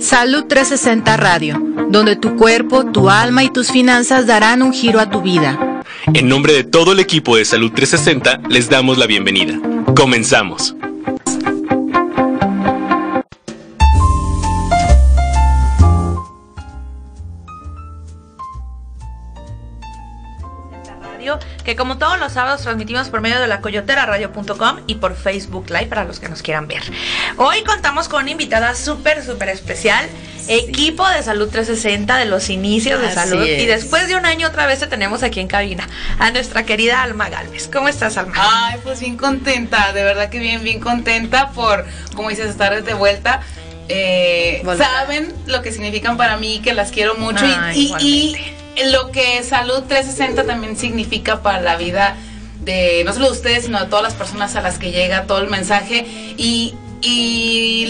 Salud 360 Radio, donde tu cuerpo, tu alma y tus finanzas darán un giro a tu vida. En nombre de todo el equipo de Salud 360, les damos la bienvenida. Comenzamos. Que como todos los sábados transmitimos por medio de la coyoteraradio.com y por Facebook Live para los que nos quieran ver. Hoy contamos con una invitada súper, súper especial, equipo de Salud 360 de los inicios de salud y después de un año otra vez te tenemos aquí en cabina a nuestra querida Alma Galvez. ¿Cómo estás, Alma? Ay, pues bien contenta, de verdad que bien, bien contenta por, como dices, estar de vuelta. Eh, saben lo que significan para mí, que las quiero mucho y lo que Salud 360 también significa para la vida de no solo de ustedes, sino de todas las personas a las que llega todo el mensaje y,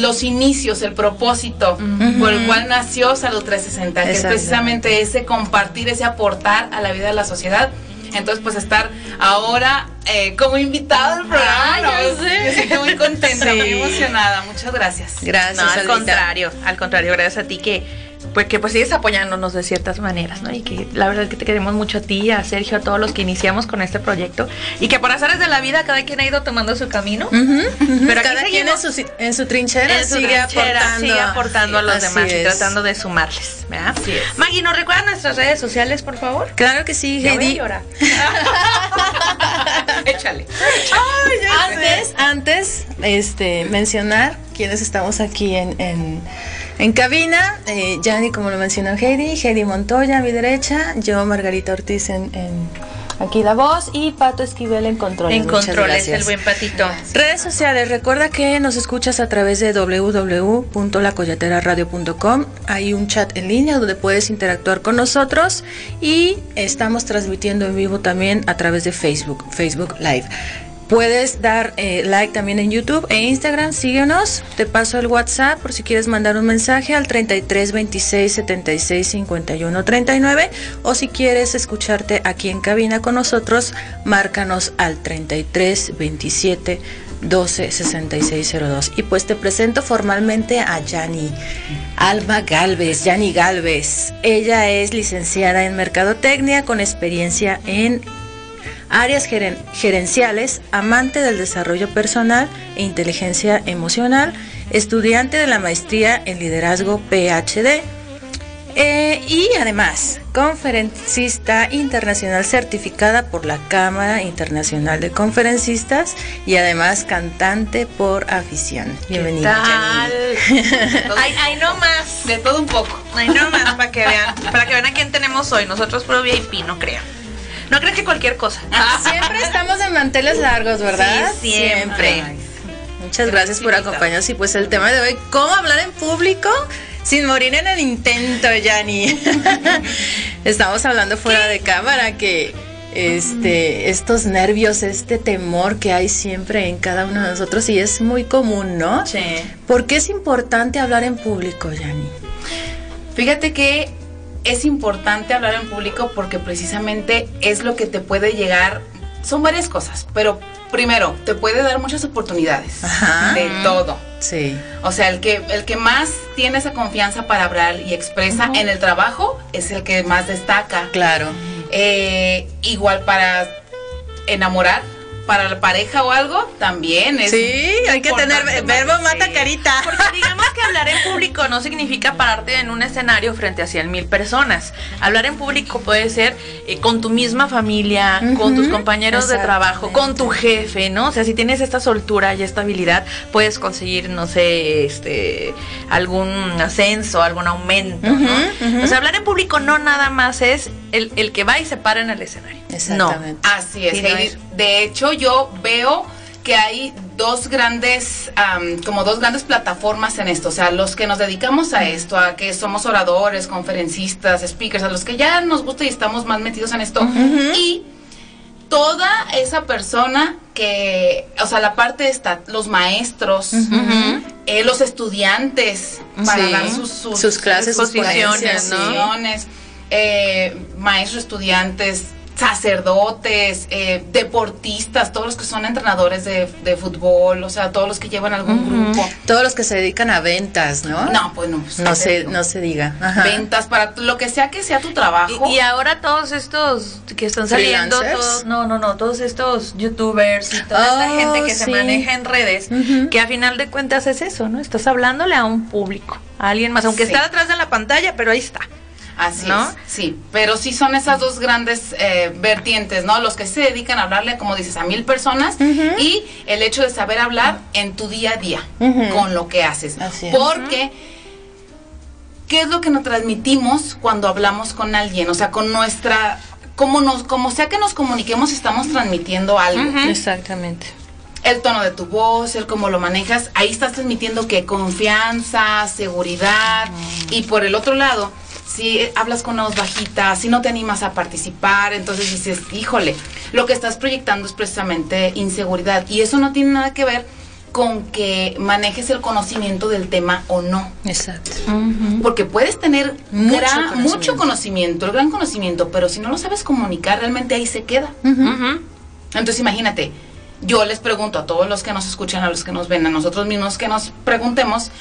los inicios, el propósito por el cual nació Salud 360, que es precisamente ese compartir, ese aportar a la vida de la sociedad. Entonces, pues estar ahora eh, como invitada al programa, me siento muy contenta, muy emocionada. Muchas gracias. Gracias. al contrario, al contrario, gracias a ti que pues que pues sigues apoyándonos de ciertas maneras, ¿no? Y que la verdad es que te queremos mucho a ti, a Sergio, a todos los que iniciamos con este proyecto y que por azares de la vida cada quien ha ido tomando su camino, pero cada quien en su, en su trinchera, sigue, aportando. a los demás y tratando de sumarles, ¿verdad? Maggie, ¿nos recuerdan nuestras redes sociales, por favor? Claro que sí, Heidi. Échale. antes, antes, este, mencionar quienes estamos aquí en en cabina, eh, Yanni, como lo mencionó Heidi, Heidi Montoya a mi derecha, yo, Margarita Ortiz en, aquí la voz y Pato Esquivel en control. En controles, el buen patito. Redes sociales, recuerda que nos escuchas a través de www.lacoyateraradio.com. Hay un chat en línea donde puedes interactuar con nosotros y estamos transmitiendo en vivo también a través de Facebook, Facebook Live. Puedes dar eh, like también en YouTube e Instagram, síguenos. Te paso el WhatsApp por si quieres mandar un mensaje al 33 26 76 51 39 o si quieres escucharte aquí en cabina con nosotros, márcanos al 33 27 12 66 02. Y pues te presento formalmente a Yani Alma Galvez, Yani Galvez. Ella es licenciada en Mercadotecnia con experiencia en áreas gerenciales, amante del desarrollo personal e inteligencia emocional, estudiante de la maestría en liderazgo PhD eh, y además conferencista internacional certificada por la Cámara Internacional de Conferencistas y además cantante por afición. Bienvenida. hay, no más. De todo un poco. Hay no más para que vean, para que vean a quién tenemos hoy. Nosotros pro VIP, no crean. No crees que cualquier cosa. Siempre estamos en manteles largos, ¿verdad? Sí, siempre. muchas gracias por acompañarnos. Y pues el tema de hoy, ¿cómo hablar en público? Sin morir en el intento, Yani. Estamos hablando fuera de cámara que este, estos nervios, este temor que hay siempre en cada uno de nosotros y es muy común, ¿no? Sí. ¿Por qué es importante hablar en público, Yani? Fíjate que es importante hablar en público porque precisamente es lo que te puede llegar, son varias cosas, pero primero, te puede dar muchas oportunidades de todo. Sí. O sea, el que, el que más tiene esa confianza para hablar y expresa en el trabajo es el que más destaca. Claro. Eh, igual para enamorar, para la pareja o algo, también es. Sí, hay que tener verbo mata carita. Porque digamos que hablar en público no significa pararte en un escenario frente a cien mil personas. Hablar en público puede ser eh, con tu misma familia, con tus compañeros de trabajo, con tu jefe, ¿no? O sea, si tienes esta soltura y esta habilidad, puedes conseguir, no sé, este, algún ascenso, algún aumento, ¿no? O sea, hablar en públilico no nada más es el, el que va y se para en el escenario. Exactamente. No. Así es, De hecho, yo veo que hay dos grandes, como dos grandes plataformas en esto, o sea, los que nos dedicamos a esto, a que somos oradores, conferencistas, speakers, a los que ya nos gusta y estamos más metidos en esto, y toda esa persona que, o sea, la parte está, los maestros, eh, los estudiantes, para dar sus, clases, sus posiciones, eh, maestros, estudiantes, sacerdotes, eh, deportistas, todos los que son entrenadores de, fútbol, o sea, todos los que llevan algún grupo. Todos los que se dedican a ventas, ¿no? No, pues no. Pues, no, se, no se diga. Ventas para lo que sea que sea tu trabajo. Y, ahora todos estos que están saliendo, todos, no, no, no, todos estos youtubers y toda esta oh, gente que se maneja en redes, que a final de cuentas es eso, ¿no? Estás hablándole a un público, a alguien más, aunque está detrás de la pantalla, pero ahí está. Así es, sí, pero sí son esas dos grandes eh, vertientes, ¿no? Los que se dedican a hablarle, como dices, a mil personas y el hecho de saber hablar en tu día a día con lo que haces. Porque, ¿qué es lo que nos transmitimos cuando hablamos con alguien? O sea, con nuestra, como, nos, como sea que nos comuniquemos, estamos transmitiendo algo. Exactamente el tono de tu voz, el cómo lo manejas, ahí estás transmitiendo que confianza, seguridad y por el otro lado, si hablas con una voz bajita, si no te animas a participar, entonces dices, híjole, lo que estás proyectando es precisamente inseguridad. Y eso no tiene nada que ver con que manejes el conocimiento del tema o no. Exacto. Porque puedes tener mucho, conocimiento. mucho, conocimiento. el gran conocimiento, pero si no lo sabes comunicar, realmente ahí se queda. Entonces imagínate, yo les pregunto a todos los que nos escuchan, a los que nos ven, a nosotros mismos que nos preguntemos,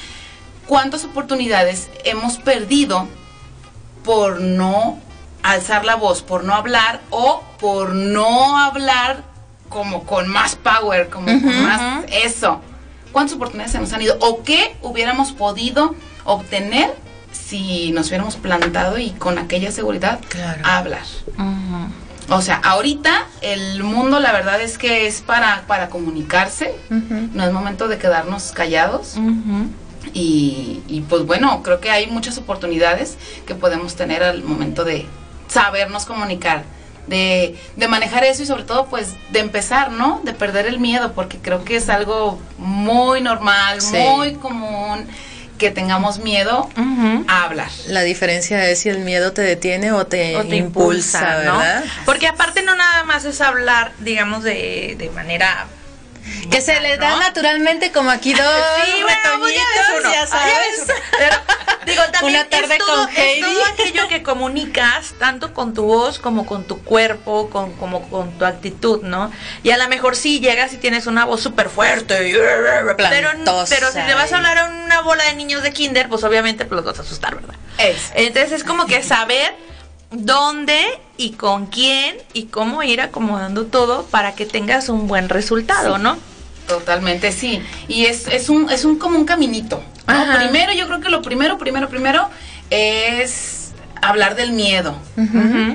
¿cuántas oportunidades hemos perdido por no alzar la voz, por no hablar o por no hablar como con más power, como con más eso. ¿Cuántas oportunidades se nos han ido? ¿O qué hubiéramos podido obtener si nos hubiéramos plantado y con aquella seguridad a hablar? O sea, ahorita el mundo la verdad es que es para, para comunicarse, no es momento de quedarnos callados. Y, pues bueno, creo que hay muchas oportunidades que podemos tener al momento de sabernos comunicar, de, manejar eso y sobre todo pues de empezar, ¿no? De perder el miedo, porque creo que es algo muy normal, muy común que tengamos miedo a hablar. La diferencia es si el miedo te detiene o te, impulsa, ¿verdad? Porque aparte no nada más es hablar, digamos, de, de manera que se le da naturalmente como aquí dos sí, bueno, ya sabes. Pero, digo, también Una tarde es todo, con es todo aquello que comunicas, tanto con tu voz como con tu cuerpo, con, como con tu actitud, ¿no? Y a lo mejor sí llegas y tienes una voz súper fuerte, pero, pero si le vas a hablar a una bola de niños de kinder, pues obviamente pues, los vas a asustar, ¿verdad? Es. Entonces es como que saber dónde y con quién y cómo ir acomodando todo para que tengas un buen resultado, ¿no? Totalmente, sí. Y es, es, un, es un como un caminito. Primero, yo creo que lo primero, primero, primero es hablar del miedo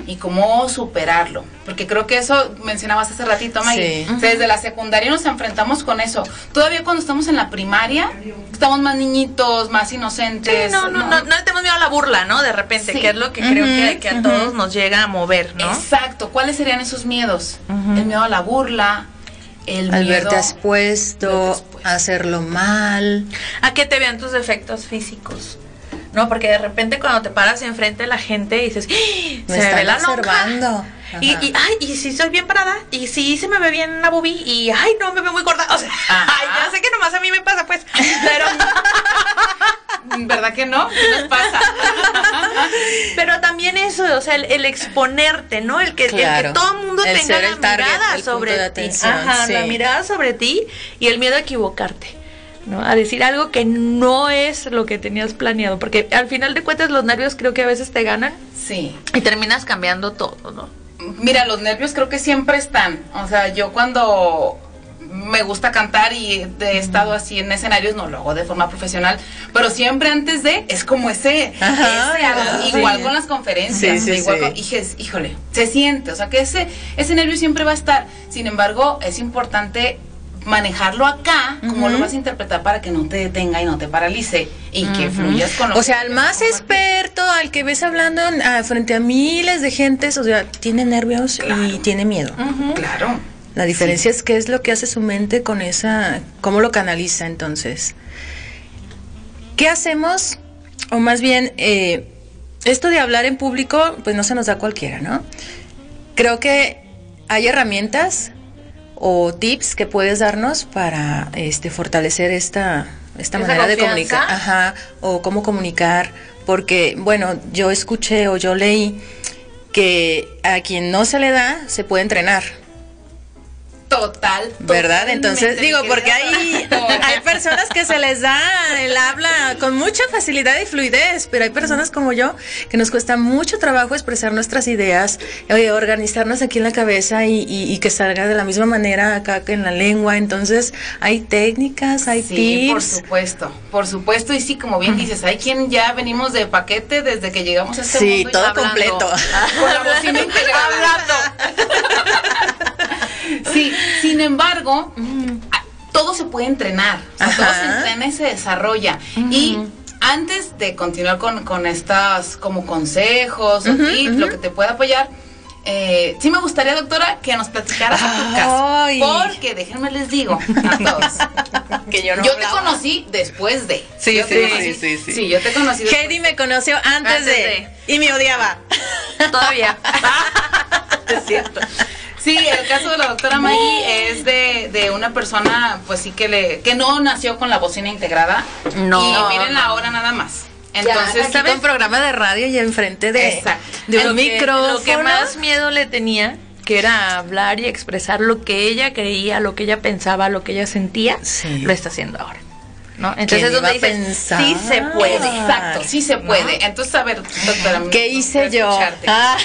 y cómo superarlo. Porque creo que eso mencionabas hace ratito, May. desde la secundaria nos enfrentamos con eso. Todavía cuando estamos en la primaria, estamos más niñitos, más inocentes. no, no, no, no, tenemos miedo a la burla, ¿no? De repente, que es lo que creo que, a todos nos llega a mover, ¿no? Exacto. ¿Cuáles serían esos miedos? El miedo a la burla, el al verte expuesto, a hacerlo mal, a que te vean tus defectos físicos. ¿no? Porque de repente cuando te paras enfrente de la gente y dices, ¡Ah! se me, ve la observando. Y, y, ay, y si soy bien parada, y si se me ve bien la boobie, y ay, no, me veo muy corta. O sea, ay, ya sé que nomás a mí me pasa, pues, pero. ¿Verdad que no? ¿Qué nos pasa? pero también eso, o sea, el, exponerte, ¿no? El que, el que todo el mundo tenga la mirada sobre ti. Ajá, la mirada sobre ti y el miedo a equivocarte. ¿no? A decir algo que no es lo que tenías planeado, porque al final de cuentas los nervios creo que a veces te ganan. Sí. Y terminas cambiando todo, ¿no? Mira, los nervios creo que siempre están. O sea, yo cuando me gusta cantar y he estado así en escenarios, no lo hago de forma profesional, pero siempre antes de, es como ese, igual con las conferencias, igual con, híjole, se siente, o sea que ese, ese nervio siempre va a estar, sin embargo, es importante manejarlo acá, como lo vas a interpretar para que no te detenga y no te paralice y que fluyas con lo O sea, el más experto, al que ves hablando frente a miles de gentes, o sea, tiene nervios y tiene miedo. Claro. La diferencia es qué es lo que hace su mente con esa, cómo lo canaliza entonces. ¿Qué hacemos? O más bien, eh, esto de hablar en público, pues no se nos da cualquiera, ¿no? Creo que hay herramientas o tips que puedes darnos para este fortalecer esta esta manera de comunicar, ajá, o cómo comunicar, porque bueno, yo escuché o yo leí que a quien no se le da se puede entrenar. Total. ¿Verdad? Entonces digo, porque hay, hay personas que se les da el habla con mucha facilidad y fluidez, pero hay personas como yo que nos cuesta mucho trabajo expresar nuestras ideas, eh, organizarnos aquí en la cabeza y, que salga de la misma manera acá que en la lengua. Entonces hay técnicas, hay sí, Por supuesto, por supuesto. Y sí, como bien dices, hay quien ya venimos de paquete desde que llegamos a este sí, mundo. Sí, todo completo. Con la bocina Hablando. Sí, sin embargo, todo se puede entrenar. todo se entrena y se desarrolla. Y antes de continuar con, con estas como consejos o tips, lo que te pueda apoyar, eh, sí me gustaría, doctora, que nos platicaras a tu caso. Porque déjenme les digo a todos. que yo no yo te conocí después de. Sí, sí, sí, sí, sí, yo te conocí después. Heidi me conoció antes, de, Y me odiaba. Todavía. es cierto. Sí, el caso de la doctora Maggie es de, de, una persona, pues sí que le que no nació con la bocina integrada. No. Y miren la hora nada más. Entonces, estaba en programa de radio y enfrente de, de un micrófono. Lo que más miedo le tenía que era hablar y expresar lo que ella creía, lo que ella pensaba, lo que ella sentía, lo está haciendo ahora. ¿No? Entonces donde dices, sí se puede. Exacto, sí se puede. Entonces, a ver, doctora. ¿Qué hice yo? Ah.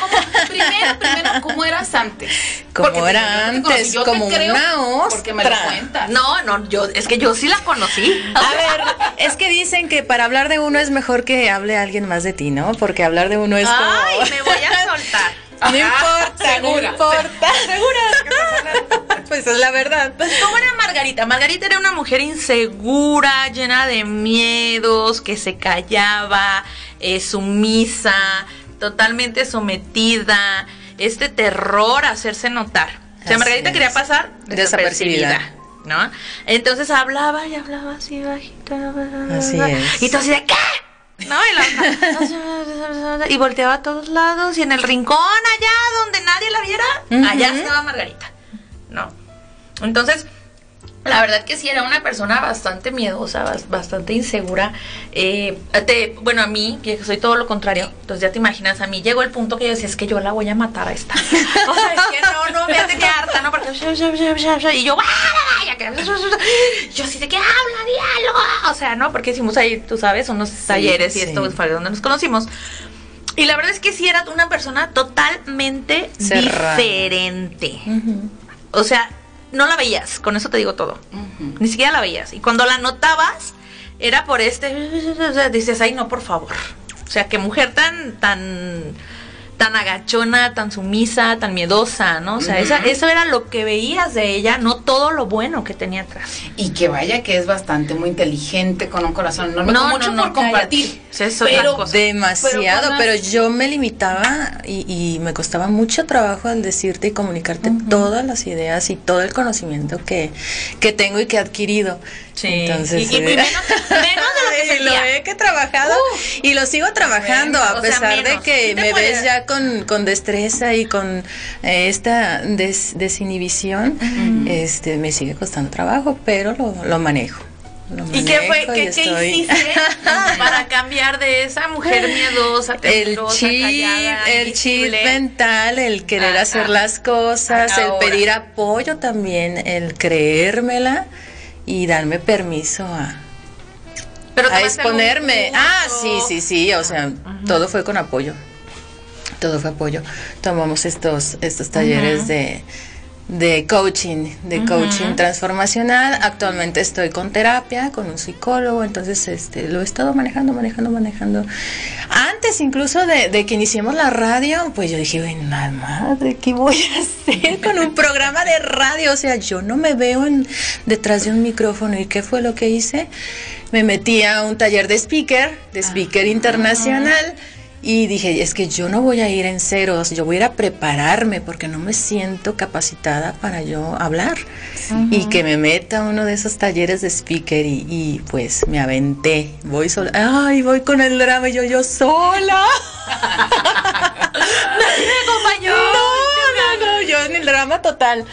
primero, primero, ¿cómo eras antes? ¿Cómo era antes? Yo como creo una ostra. Porque me lo cuentas. No, no, yo, es que yo sí la conocí. A ver, es que dicen que para hablar de uno es mejor que hable alguien más de ti, ¿no? Porque hablar de uno es como... Ay, me voy a soltar. No importa, no importa. ¿Segura? pues es la verdad. Pues, ¿cómo era Margarita? Margarita era una mujer insegura, llena de miedos, que se callaba, eh, sumisa, totalmente sometida, este terror a hacerse notar. O sea, Margarita quería pasar desapercibida. ¿no? Entonces hablaba y hablaba así bajita. Así es. Y tú así de ¿qué? ¿No? Y, volteaba a todos lados y en el rincón allá donde nadie la viera, allá estaba Margarita, ¿no? Entonces, la verdad que sí, era una persona bastante miedosa, bastante insegura. Eh, bueno, a mí, que soy todo lo contrario, entonces ya te imaginas, a mí llegó el punto que yo decía, es que yo la voy a matar a esta. o sea, no, no, me tenía harta, ¿no? Porque... Y yo, yo así de que habla, diálogo. O sea, ¿no? Porque hicimos ahí, tú sabes, unos talleres y esto fue donde nos conocimos. Y la verdad es que sí era una persona totalmente diferente. O sea, no la veías, con eso te digo todo. Ni siquiera la veías. Y cuando la notabas, era por este, dices, ay no, por favor. O sea, qué mujer tan, tan tan agachona, tan sumisa, tan miedosa, ¿no? O sea, eso era lo que veías de ella, no todo lo bueno que tenía atrás. Y que vaya que es bastante muy inteligente, con un corazón enorme, no, mucho por compartir. Eso pero, demasiado, pero, yo me limitaba y, me costaba mucho trabajo al decirte y comunicarte todas las ideas y todo el conocimiento que, que tengo y que he adquirido. Sí. Entonces, y, menos, de lo que he trabajado y lo sigo trabajando a pesar de que me ves ya con, con, destreza y con eh, esta desinhibición, este me sigue costando trabajo, pero lo, lo manejo. ¿Y qué fue? ¿Qué, hiciste para cambiar de esa mujer miedosa, el chip, el chip mental, el querer hacer las cosas, el pedir apoyo también, el creérmela y darme permiso a, a exponerme. Ah, sí, sí, sí, o sea, todo fue con apoyo. Todo fue apoyo. Tomamos estos estos talleres de de coaching, de coaching transformacional. Actualmente estoy con terapia, con un psicólogo, entonces este lo he estado manejando, manejando, manejando. Antes incluso de, de que iniciemos la radio, pues yo dije, bueno, madre, ¿qué voy a hacer con un programa de radio? O sea, yo no me veo en, detrás de un micrófono. ¿Y qué fue lo que hice? Me metí a un taller de speaker, de speaker ah. internacional y dije, es que yo no voy a ir en ceros, yo voy a ir a prepararme porque no me siento capacitada para yo hablar. Y que me meta uno de esos talleres de speaker y, pues me aventé. Voy sola. Ay, voy con el drama y yo, yo sola. Nadie me acompañó. No, no, no, yo en el drama total.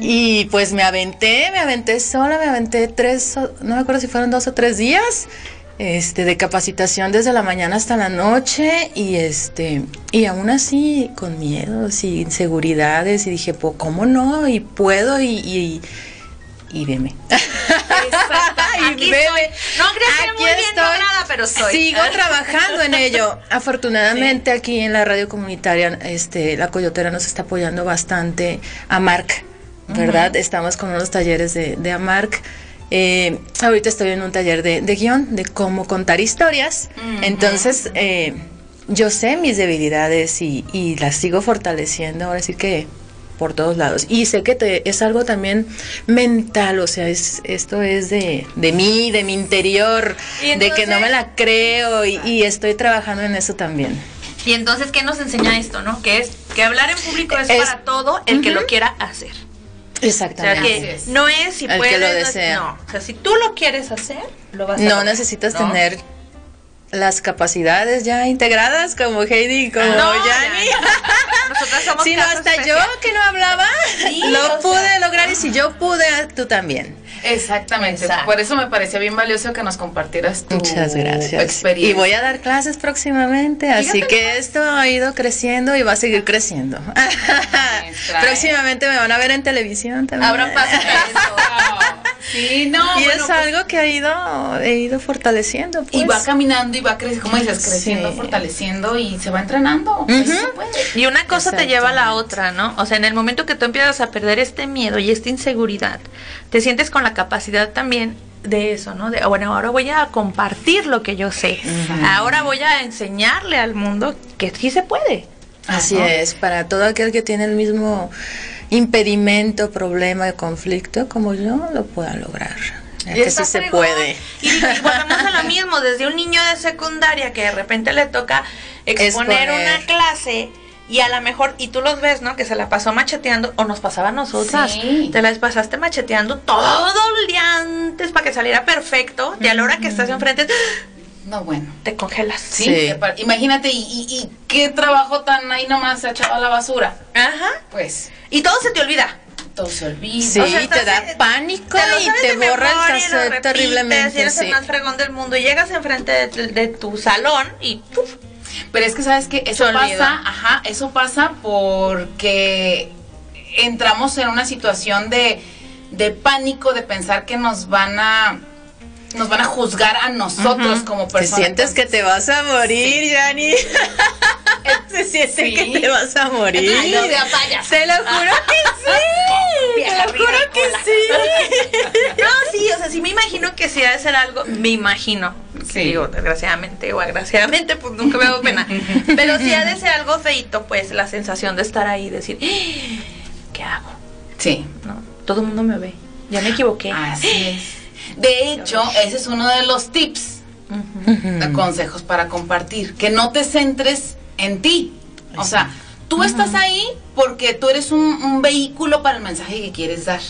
Y pues me aventé, me aventé sola, me aventé tres, no me acuerdo si fueron dos o tres días este, de capacitación desde la mañana hasta la noche y este, y aún así con miedos y inseguridades y dije, pues, ¿cómo no? Y puedo y, y, y veme. Aquí Estoy. No crees que muy bien lograda, pero soy. Sigo trabajando en ello. Afortunadamente aquí en la radio comunitaria, este, la Coyotera nos está apoyando bastante a Marc, ¿verdad? Estamos con unos talleres de, de Amarc eh, ahorita estoy en un taller de, guion, de cómo contar historias. Entonces, eh, yo sé mis debilidades y, las sigo fortaleciendo. Ahora sí que por todos lados. Y sé que te, es algo también mental, o sea, es, esto es de, de mí, de mi interior, de que no me la creo y, estoy trabajando en eso también. Y entonces, ¿qué nos enseña esto, no? Que es que hablar en público es, para todo el que lo quiera hacer. Exactamente. no es si puedes. Que lo desea. No, o sea, si tú lo quieres hacer, lo vas a No necesitas tener las capacidades ya integradas como Heidi como no, Yanni. Nosotras somos Sino hasta yo que no hablaba, lo pude lograr y si yo pude, tú también. Exactamente. Por eso me parecía bien valioso que nos compartieras tu Muchas gracias. experiencia. Y voy a dar clases próximamente, así que esto ha ido creciendo y va a seguir creciendo. Próximamente me van a ver en televisión también. Abran paso Sí, no. Y es pues algo que ha ido, he ido fortaleciendo. Y va pues. caminando y va creciendo, como dices, creciendo, fortaleciendo y se va entrenando. Y una cosa te lleva a la otra, ¿no? O sea, en el momento que tú empiezas a perder este miedo y esta inseguridad, te sientes con la capacidad también de eso, ¿no? De, bueno, ahora voy a compartir lo que yo sé. Ahora voy a enseñarle al mundo que sí se puede. Así es, para todo aquel que tiene el mismo impedimento, problema, conflicto, como yo lo pueda lograr. que sí se puede. Y, volvemos a lo mismo, desde un niño de secundaria que de repente le toca exponer, una clase y a lo mejor, y tú los ves, ¿no? Que se la pasó macheteando, o nos pasaba a nosotras. Te las pasaste macheteando todo el día antes para que saliera perfecto, y a la hora que estás enfrente, no, bueno. Te congelas. Sí. Imagínate, y, y, qué trabajo tan ahí nomás se ha echado a la basura. Ajá. Pues. Y todo se te olvida. Todo se olvida. Sí, te da pánico y te borra el cassette terriblemente. Eres el más fregón del mundo y llegas enfrente de, tu salón y Pero es que sabes que eso pasa, ajá, eso pasa porque entramos en una situación de, de pánico, de pensar que nos van a nos van a juzgar a nosotros como personas. Te sientes que te vas a morir, Yani. Se siente que te vas a morir. Ay, no, te lo juro que sí. te lo juro que sí. no, sí, o sea, sí me imagino que si ha de ser algo, me imagino. Sí. Digo, desgraciadamente o agraciadamente, pues nunca me hago pena. Pero si ha de ser algo feito, pues la sensación de estar ahí, decir, ¡Ah! ¿qué hago? Sí. No, todo el mundo me ve. Ya me equivoqué. Así es. De hecho, ese es uno de los tips, consejos para compartir, que no te centres en ti. O sea, tú estás ahí porque tú eres un, vehículo para el mensaje que quieres dar,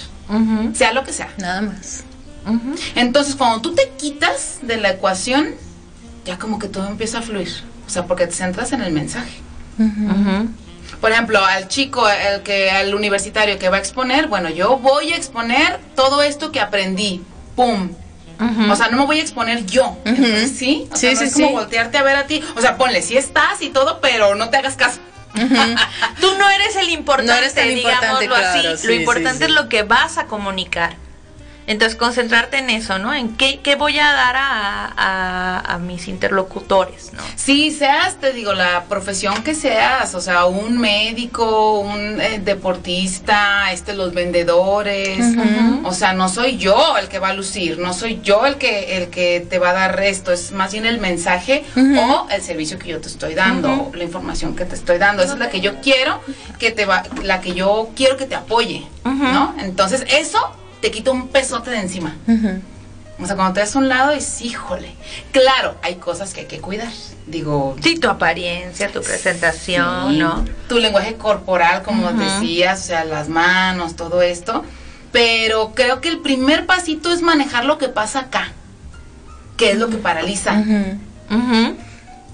sea lo que sea. Nada más. Entonces, cuando tú te quitas de la ecuación, ya como que todo empieza a fluir. O sea, porque te centras en el mensaje. Por ejemplo, al chico, el que, al universitario que va a exponer, bueno, yo voy a exponer todo esto que aprendí ¡pum! O sea, no me voy a exponer yo. ¿sí? O sea, sí, es como voltearte a ver a ti. O sea, ponle, sí estás y todo, pero no te hagas caso. Tú no eres el importante, no eres el digámoslo así. lo importante es lo que vas a comunicar. Entonces, concentrarte en eso, ¿no? En qué, qué voy a dar a, a, mis interlocutores, ¿no? Sí, seas, te digo, la profesión que seas, o sea, un médico, un eh, deportista, este, los vendedores, o sea, no soy yo el que va a lucir, no soy yo el que, el que te va a dar esto, es más bien el mensaje o el servicio que yo te estoy dando, la información que te estoy dando, esa es la que yo quiero que te va, la que yo quiero que te apoye, ¿no? Entonces, eso te quita un pesote de encima. O sea, cuando te das a un lado es, híjole. Claro, hay cosas que hay que cuidar. Digo. Sí, tu apariencia, tu presentación, ¿no? Tu lenguaje corporal, como decías, o sea, las manos, todo esto. Pero creo que el primer pasito es manejar lo que pasa acá, que es lo que paraliza.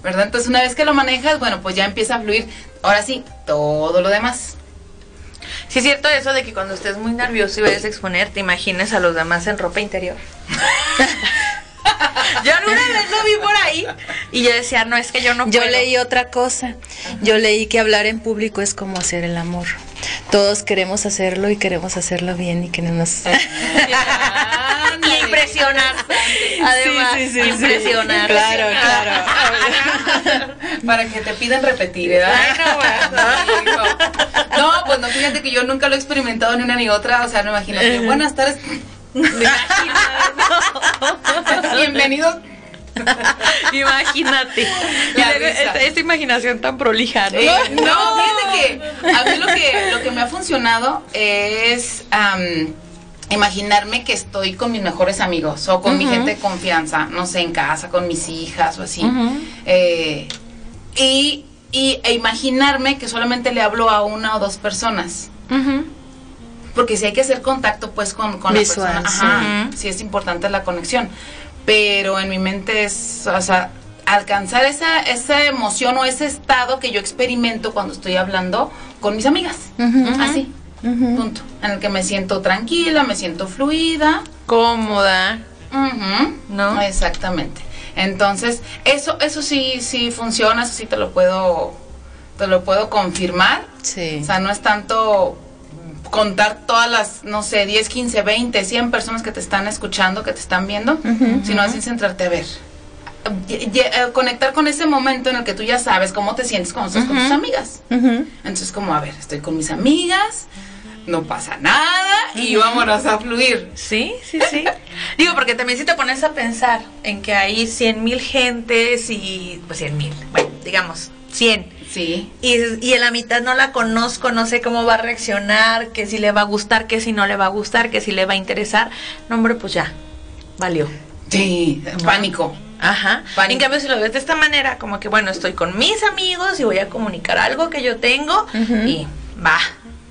¿Verdad? Entonces, una vez que lo manejas, bueno, pues ya empieza a fluir. Ahora sí, todo lo demás. Sí es cierto eso de que cuando estés muy nervioso y vayas a exponer, te imagines a los demás en ropa interior. yo alguna vez lo vi por ahí y yo decía, no, es que yo no Yo leí otra cosa. Yo leí que hablar en público es como hacer el amor. Todos queremos hacerlo y queremos hacerlo bien y queremos... y impresionar. Además, sí, sí, sí, impresionar. Claro, claro. Para que te pidan repetir, ¿verdad? no, no, pues no, fíjate que yo nunca lo he experimentado ni una ni otra. O sea, no imagínate. Buenas tardes. Bienvenidos. Imagínate. Esta, imaginación tan prolija. ¿no? no, fíjate que a mí lo que, lo que me ha funcionado es imaginarme que estoy con mis mejores amigos o con mi gente de confianza, no sé, en casa, con mis hijas o así. Eh, y, y e imaginarme que solamente le hablo a una o dos personas. Porque si hay que hacer contacto, pues, con, con la persona. Ajá, sí. es importante la conexión. Pero en mi mente es, o sea, alcanzar esa, esa emoción o ese estado que yo experimento cuando estoy hablando con mis amigas. Así. Punto. En el que me siento tranquila, me siento fluida. Cómoda. ¿No? Exactamente. Entonces, eso, eso sí, sí funciona, eso sí te lo puedo, te lo puedo confirmar. Sí. O sea, no es tanto contar todas las, no sé, 10, 15, 20, 100 personas que te están escuchando, que te están viendo, sino así centrarte a ver. Eh, conectar con ese momento en el que tú ya sabes cómo te sientes cuando estás con tus amigas. Entonces, como, a ver, estoy con mis amigas, no pasa nada y vámonos a fluir. Sí, sí, sí. Digo, porque también si te pones a pensar en que hay 100 mil gentes y, pues 100 mil, bueno, digamos, 100. Sí. Y, y en la mitad no la conozco, no sé cómo va a reaccionar, que si le va a gustar, que si no le va a gustar, que si le va a interesar. No, hombre, pues ya, valió. Sí, pánico. Ajá. En cambio, si lo ves de esta manera, como que, bueno, estoy con mis amigos y voy a comunicar algo que yo tengo y va,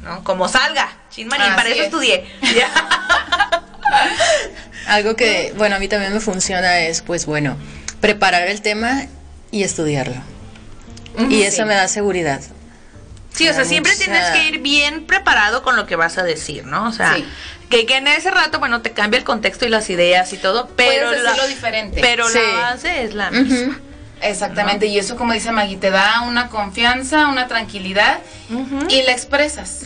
¿no? Como salga. Sin manín, para eso estudié. algo que, bueno, a mí también me funciona es, pues bueno, preparar el tema y estudiarlo. y eso me da seguridad. Sí, o sea, siempre tienes que ir bien preparado con lo que vas a decir, ¿no? O sea, que, en ese rato, bueno, te cambia el contexto y las ideas y todo, pero lo diferente. Pero la base es la misma. Exactamente, y eso como dice Maggie, te da una confianza, una tranquilidad y la expresas.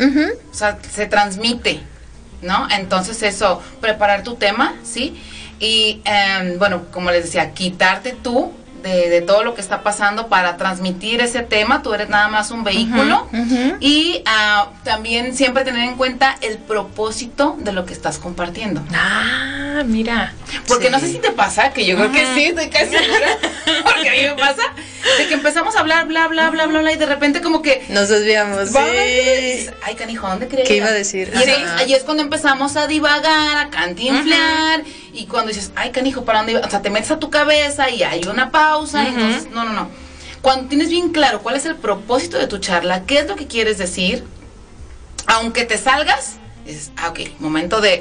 O sea, se transmite, ¿no? Entonces eso, preparar tu tema, ¿sí? Y em, bueno, como les decía, quitarte tú de, todo lo que está pasando para transmitir ese tema, tú eres nada más un vehículo y uh, también siempre tener en cuenta el propósito de lo que estás compartiendo. Ah, mira. Porque no sé si te pasa, que yo creo que sí, estoy casi segura, porque a mí me pasa, de que empezamos a hablar, bla, bla, bla, bla, bla, y de repente como que... Nos desviamos, sí. Ay, canijo, ¿dónde crees? ¿Qué iba a decir? Y ahí es cuando empezamos a divagar, a cantinflar, y cuando dices, ay, canijo, ¿para dónde iba? O sea, te metes a tu cabeza y hay una pausa, y entonces, no, no, no. Cuando tienes bien claro cuál es el propósito de tu charla, qué es lo que quieres decir, aunque te salgas, dices, ah, ok, momento de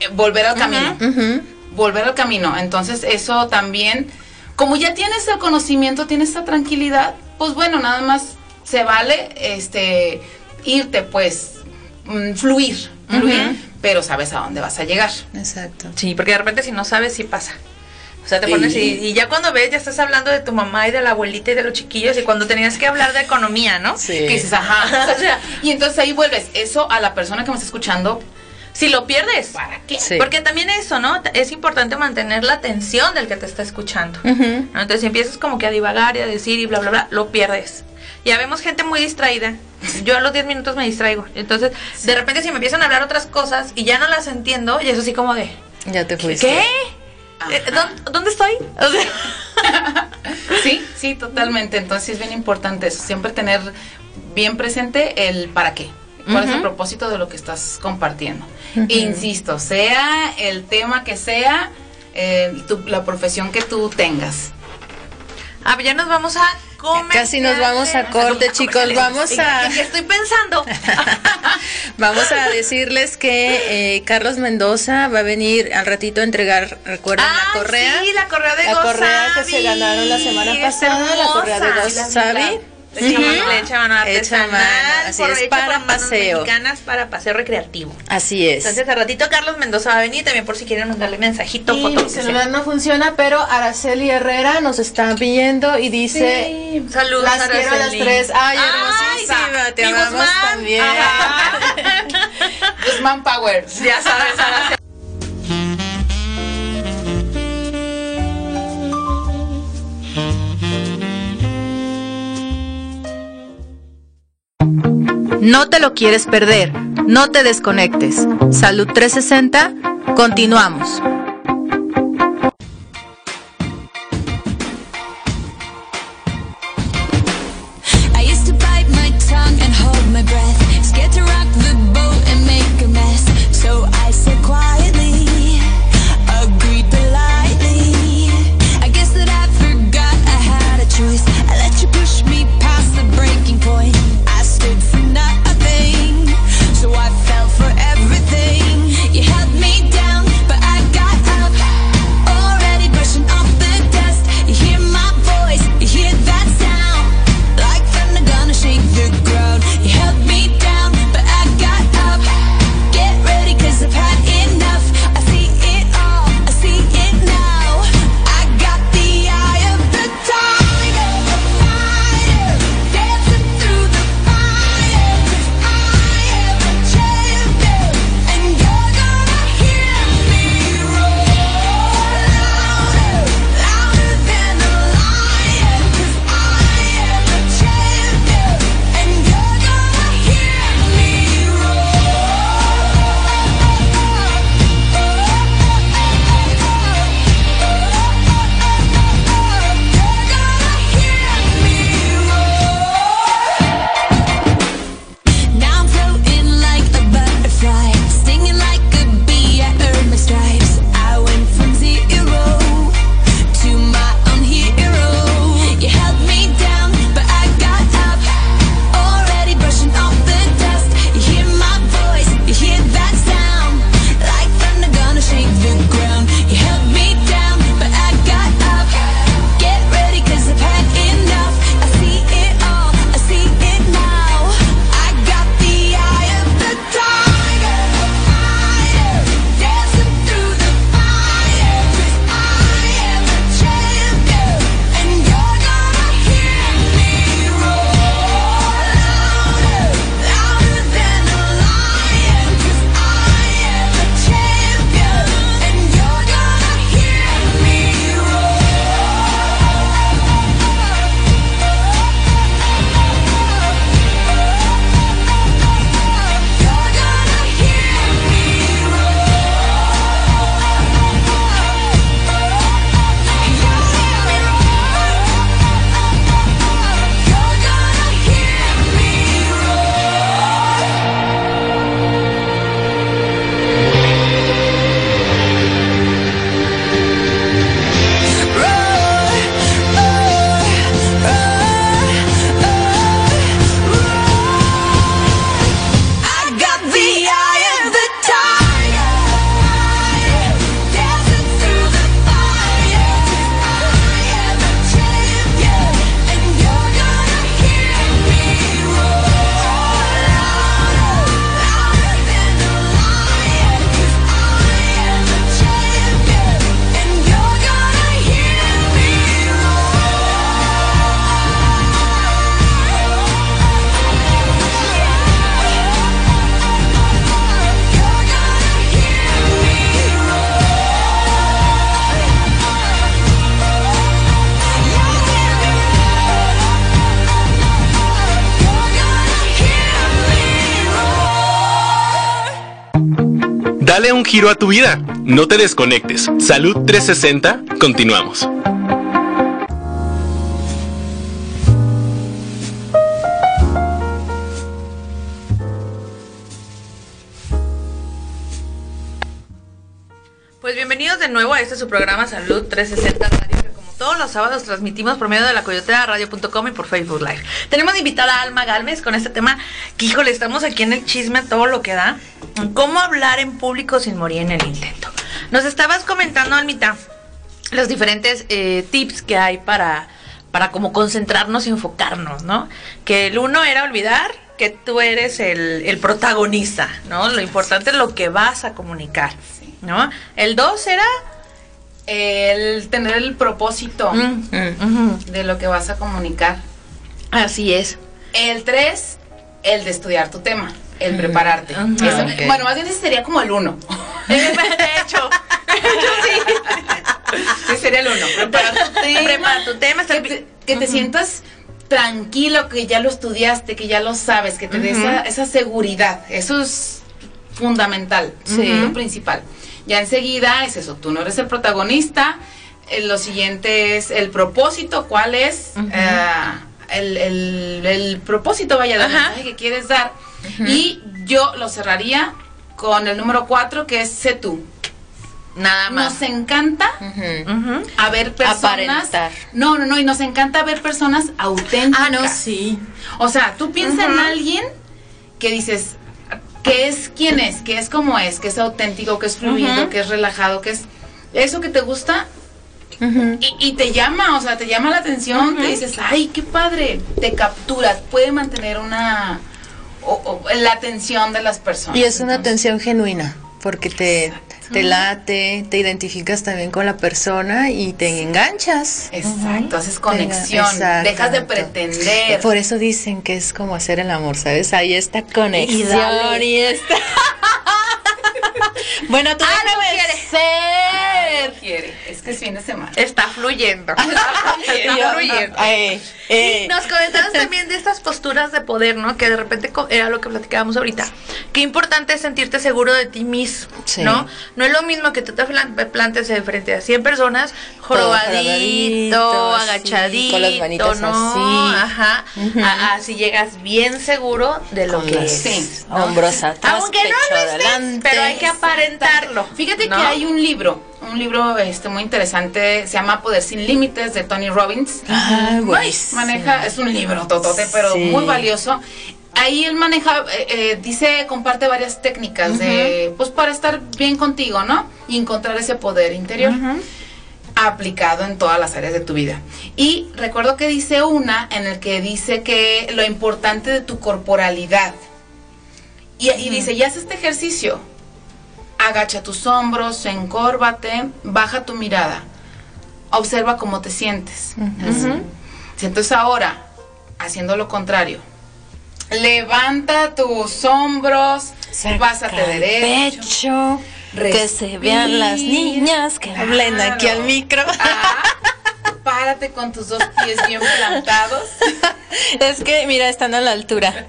eh, volver al camino. Volver al camino. Entonces, eso también, como ya tienes el conocimiento, tienes esa tranquilidad, pues bueno, nada más se vale este irte, pues, mm, fluir, fluir pero sabes a dónde vas a llegar. Exacto. Sí, porque de repente si no sabes, sí pasa. O sea, te pones y, ya cuando ves, ya estás hablando de tu mamá y de la abuelita y de los chiquillos y cuando tenías que hablar de economía, ¿no? Sí. Que dices, ajá. o sea, y entonces ahí vuelves eso a la persona que me está escuchando. Si lo pierdes, ¿para qué? Porque también eso, ¿no? Es importante mantener la atención del que te está escuchando. Entonces, si empiezas como que a divagar y a decir y bla, bla, bla, lo pierdes. Ya vemos gente muy distraída. Yo a los 10 minutos me distraigo. Entonces, de repente si me empiezan a hablar otras cosas y ya no las entiendo, y eso así como de... Ya te fuiste. ¿Qué? Eh, ¿Dónde, estoy? sí, sí, totalmente. Entonces es bien importante eso, siempre tener bien presente el para qué. ¿Cuál es el propósito de lo que estás compartiendo? Insisto, sea el tema que sea, eh, la profesión que tú tengas. Ah, ya nos vamos a Casi nos vamos a corte, chicos. Vamos a. ¿Qué estoy pensando? vamos a decirles que eh, Carlos Mendoza va a venir al ratito a entregar, recuerden, la correa. Sí, la correa de La correa que se ganaron la semana pasada, la correa de Gozabi. Sí, le echa mano artesanal. Echa mano, así es, para paseo. Mexicanas para paseo recreativo. Así es. Entonces, al ratito Carlos Mendoza va a venir también por si quieren mandarle mensajito, sí, Mi celular no funciona, pero Araceli Herrera nos está pidiendo y dice... Sí. Saludos, Las Araceli. quiero las tres. Ay, hermosísima, te amamos también. Guzmán Power. Ya sabes, Araceli. No te lo quieres perder. No te desconectes. Salud 360. Continuamos. Giro a tu vida. No te desconectes. Salud 360. Continuamos. Pues bienvenidos de nuevo a este su programa Salud 360 Radio, que como todos los sábados transmitimos por medio de la coyotera radio.com y por Facebook Live. Tenemos invitada a Alma Galvez con este tema que, híjole, estamos aquí en el chisme todo lo que da. ¿Cómo hablar en público sin morir en el intento? Nos estabas comentando, Almita, los diferentes eh, tips que hay para para como concentrarnos y enfocarnos, ¿no? Que el uno era olvidar que tú eres el, el protagonista, ¿no? Lo importante es lo que vas a comunicar, ¿no? El dos era el tener el propósito mm. Mm. de lo que vas a comunicar. Así es. El tres, el de estudiar tu tema, el prepararte. Ah, bueno, más bien ese sería como el uno. de hecho, sí. Ese sería el uno. Preparar tu tema. Prepara tu tema. Que te, sientas tranquilo, que ya lo estudiaste, que ya lo sabes, que te dé esa, seguridad. Eso es fundamental, lo principal. Ya enseguida es eso, tú no eres el protagonista. Eh, lo siguiente es el propósito, cuál es eh, el, propósito, vaya, del mensaje que quieres dar. Y yo lo cerraría con el número cuatro, que es sé tú. Nada más. Nos encanta a ver personas. No, no, no, y nos encanta ver personas auténticas. Ah, no, sí. O sea, tú piensas en alguien que dices, que es quien es, que es como es, que es auténtico, que es fluido, que es relajado, que es eso que te gusta y, te llama, o sea, te llama la atención, te dices, ay, qué padre, te capturas, puede mantener una la atención de las personas. Y es una atención genuina, porque te, te late, te identificas también con la persona y te enganchas. Exacto, haces conexión, dejas de pretender. Por eso dicen que es como hacer el amor, ¿sabes? Ahí está conexión y, está... bueno, tú ah, no quieres ser. quiere. Es que es fin de semana. Está fluyendo. Está fluyendo. Y nos comentabas también de estas posturas de poder, ¿no? Que de repente era lo que platicábamos ahorita. Qué importante es sentirte seguro de ti mismo, ¿no? No es lo mismo que tú te plantes de frente a 100 personas, jorobadito, agachadito, con las manitas ¿no? Así. Ajá. así llegas bien seguro de lo que es. Sí. Hombros atrás, Aunque no lo adelante. pero hay que Fíjate que hay un libro un libro este muy interesante, se llama Poder sin Límites de Tony Robbins. Ah, Maneja, es un libro totote, pero muy valioso. Ahí él maneja, eh, eh, dice, comparte varias técnicas de, pues para estar bien contigo, ¿no? Y encontrar ese poder interior. aplicado en todas las áreas de tu vida. Y recuerdo que dice una en el que dice que lo importante de tu corporalidad. Y, y dice, ya haces este ejercicio, agacha tus hombros, encórvate, baja tu mirada, observa cómo te sientes. Entonces ahora, haciendo lo contrario, levanta tus hombros, pásate derecho. que se vean las niñas que hablen aquí al micro. Ah, párate con tus dos pies bien plantados. Es que, mira, están a la altura.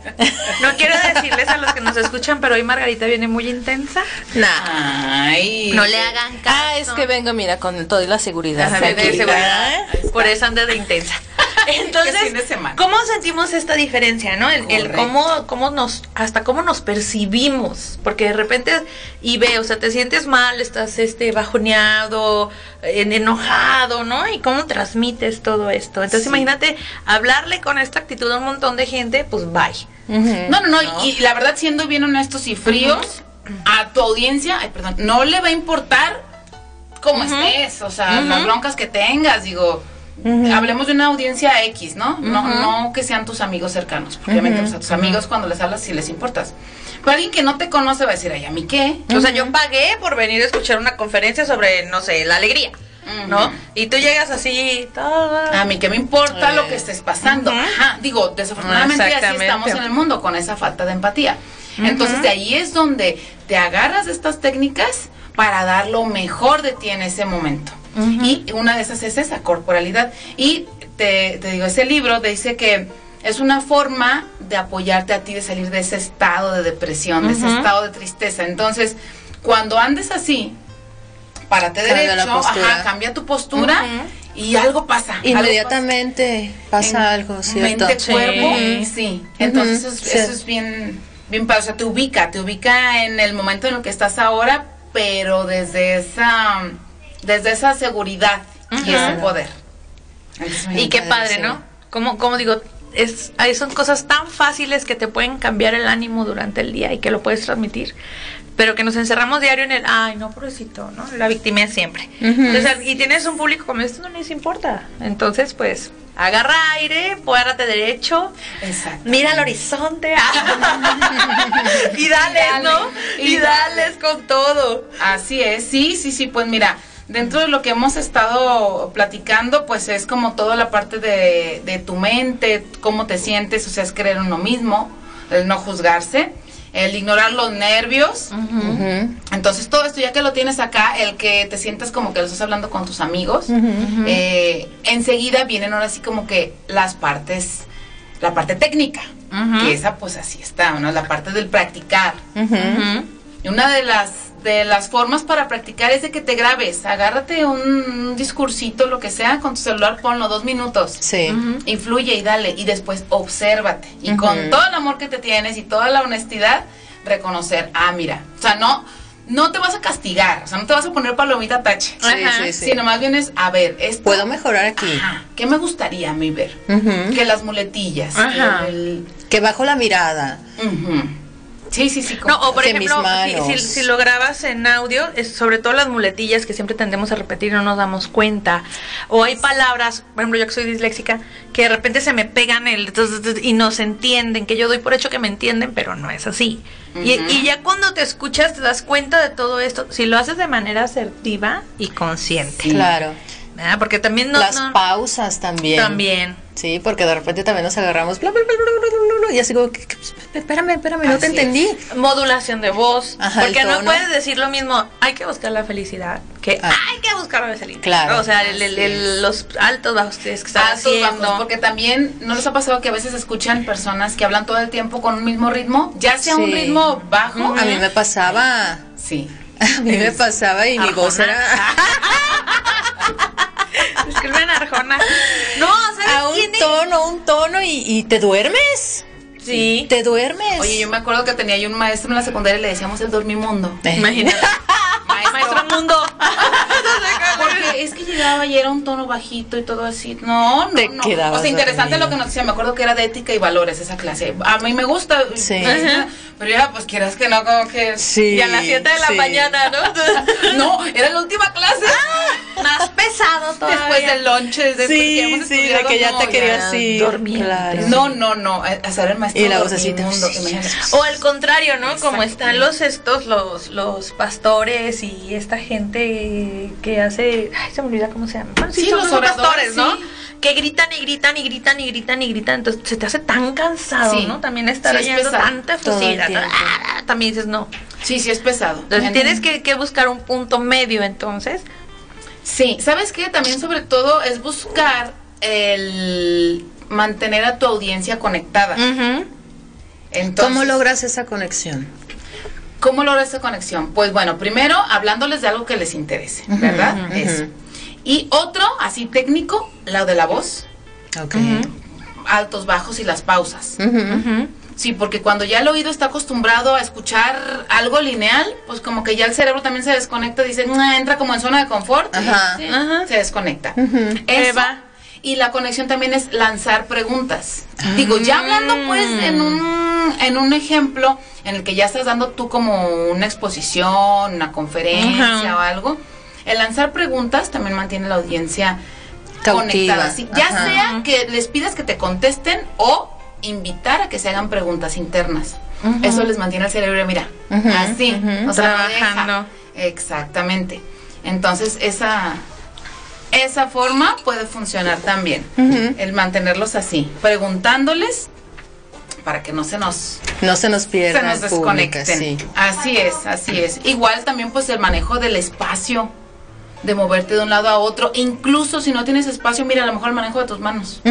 No quiero decirles a los que nos escuchan, pero hoy Margarita viene muy intensa. Nah. No le hagan caso. Ah, es que vengo, mira, con toda la seguridad. Por eso anda de intensa. Entonces, ¿cómo sentimos esta diferencia, no? El, cómo, cómo nos, hasta cómo nos percibimos, porque de repente, y ve, o sea, te sientes mal, estás este bajoneado, enojado, ¿no? Y cómo transmites todo esto. Entonces, imagínate hablarle con esta actitud a un montón de gente, pues bye. no, no, no, y la verdad, siendo bien honestos y fríos, a tu audiencia, ay, perdón, no le va a importar cómo estés, o sea, las broncas que tengas, digo Hablemos de una audiencia X, ¿no? No, no que sean tus amigos cercanos. Porque obviamente a tus amigos cuando les hablas sí les importas. Pero alguien que no te conoce va a decir, ay, ¿a mí qué? O sea, yo pagué por venir a escuchar una conferencia sobre, no sé, la alegría. ¿No? Y tú llegas así, A mí qué me importa lo que estés pasando. Ajá, digo, desafortunadamente así estamos en el mundo con esa falta de empatía. Entonces de ahí es donde te agarras de estas técnicas para dar lo mejor de ti en ese momento. Y una de esas es esa corporalidad. Y te, digo, ese libro dice que es una forma de apoyarte a ti, de salir de ese estado de depresión, de ese estado de tristeza. Entonces, cuando andes así, párate derecho, ajá, cambia tu postura y algo pasa. Inmediatamente pasa algo, ¿cierto? Mente, cuerpo, sí. Entonces, eso, es bien, bien padre. O sea, te ubica, te ubica en el momento en el que estás ahora, pero desde esa desde esa seguridad y ese poder. y qué padre, ¿no? Como, como digo, es, son cosas tan fáciles que te pueden cambiar el ánimo durante el día y que lo puedes transmitir pero que nos encerramos diario en el, ay, no, pobrecito, ¿no? La víctima es siempre. y tienes un público como esto, no les importa. Entonces, pues, agarra aire, párate derecho, mira al horizonte y dale, ¿no? Y, dales con todo. Así es, sí, sí, sí, pues mira, dentro de lo que hemos estado platicando, pues es como toda la parte de, de tu mente, cómo te sientes, o sea, es creer en uno mismo, el no juzgarse el ignorar los nervios. Entonces todo esto ya que lo tienes acá, el que te sientas como que lo estás hablando con tus amigos, eh, enseguida vienen ahora sí como que las partes, la parte técnica, que esa pues así está, ¿no? La parte del practicar. Y una de las de las formas para practicar es de que te grabes. Agárrate un, discursito, lo que sea, con tu celular, ponlo dos minutos. Sí. Influye y dale. Y después obsérvate. Y con todo el amor que te tienes y toda la honestidad, reconocer, ah, mira. O sea, no, no te vas a castigar. O sea, no te vas a poner palomita tache. Sí, sí, sí. Sino más bien es, a ver, esto. Puedo mejorar aquí. ¿Qué me gustaría a mí ver? Que las muletillas. Que bajo la mirada. Sí, sí, sí. No, o por ejemplo, si, lo grabas en audio, es sobre todo las muletillas que siempre tendemos a repetir y no nos damos cuenta. O hay palabras, por ejemplo, yo que soy disléxica, que de repente se me pegan el y no se entienden, que yo doy por hecho que me entienden, pero no es así. y, y, ya cuando te escuchas te das cuenta de todo esto, si lo haces de manera asertiva y consciente. Claro. Porque también no, Las pausas también. También. Sí, porque de repente también nos agarramos bla, bla, bla, y así como, espérame, espérame, no te entendí. Modulación de voz. porque no puedes decir lo mismo, hay que buscar la felicidad, que ah. hay que buscar la felicidad. Claro. O sea, los altos, bajos que están porque también, ¿no les ha pasado que a veces escuchan personas que hablan todo el tiempo con un mismo ritmo? Ya sea un ritmo bajo. A mí me pasaba. Sí. A mí me pasaba y mi voz era... Escriben Arjona. No, ¿sabes A un tono, un tono y, te duermes. Sí. Te duermes. Oye, yo me acuerdo que tenía yo un maestro en la secundaria y le decíamos el dormimundo. Imagínate. maestro mundo. Es que llegaba y era un tono bajito y todo así. No, no, no. O sea, interesante lo que nos decía. Me acuerdo que era de ética y valores esa clase. A mí me gusta. Sí. Pero ya, pues quieras que no, como que. Sí. Y a las 7 de la mañana, ¿no? no, era la última clase. Ah, más pesado todavía. Después del lunch, después sí, que sí, de que ya te querías así. Dormir. Claro. No, no, no. Hacer el maestro. Y la vocecita. O al contrario, ¿no? Como están los estos, los, los pastores y esta gente que hace. Ay, se me olvida cómo se llama. sí, los pastores, ¿no? que gritan y gritan y gritan y gritan y gritan, entonces se te hace tan cansado, ¿no? También estar sí, tanta efusividad. Ah, también dices, no. Sí, sí es pesado. Entonces tienes que, que, buscar un punto medio entonces. Sí, ¿sabes qué? También sobre todo es buscar el mantener a tu audiencia conectada. Entonces, ¿Cómo logras esa conexión? ¿Cómo logras esa conexión? Pues bueno, primero hablándoles de algo que les interese, ¿verdad? Eso. Y otro, así técnico, lado de la voz. Ok. Altos, bajos y las pausas. Sí, porque cuando ya el oído está acostumbrado a escuchar algo lineal, pues como que ya el cerebro también se desconecta, dice, entra como en zona de confort, se desconecta. Eva. Y la conexión también es lanzar preguntas. Digo, ya hablando pues en un, en un ejemplo en el que ya estás dando tú como una exposición, una conferencia o algo, el lanzar preguntas también mantiene la audiencia conectada. ya sea que les pidas que te contesten o invitar a que se hagan preguntas internas. Eso les mantiene el cerebro, mira, así, o sea, trabajando. Exactamente. Entonces, esa esa forma puede funcionar también. El mantenerlos así, preguntándoles para que no se nos no se nos pierda se nos desconecten. Así es, así es. Igual también pues el manejo del espacio de moverte de un lado a otro. Incluso si no tienes espacio, mira, a lo mejor el manejo de tus manos.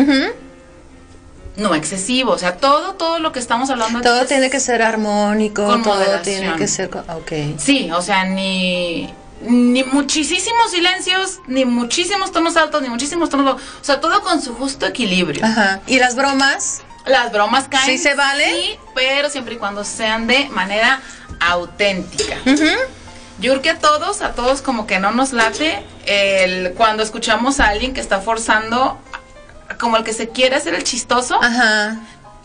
No excesivo, o sea, todo, todo lo que estamos hablando. Todo tiene que ser armónico, todo tiene que ser, ok. Sí, o sea, ni ni muchísimos silencios, ni muchísimos tonos altos, ni muchísimos tonos, o sea, todo con su justo equilibrio. Ajá. ¿Y las bromas? Las bromas caen. ¿Sí se vale? Sí, pero siempre y cuando sean de manera auténtica. Yo creo que a todos, a todos como que no nos late el cuando escuchamos a alguien que está forzando como el que se quiere hacer el chistoso. Ajá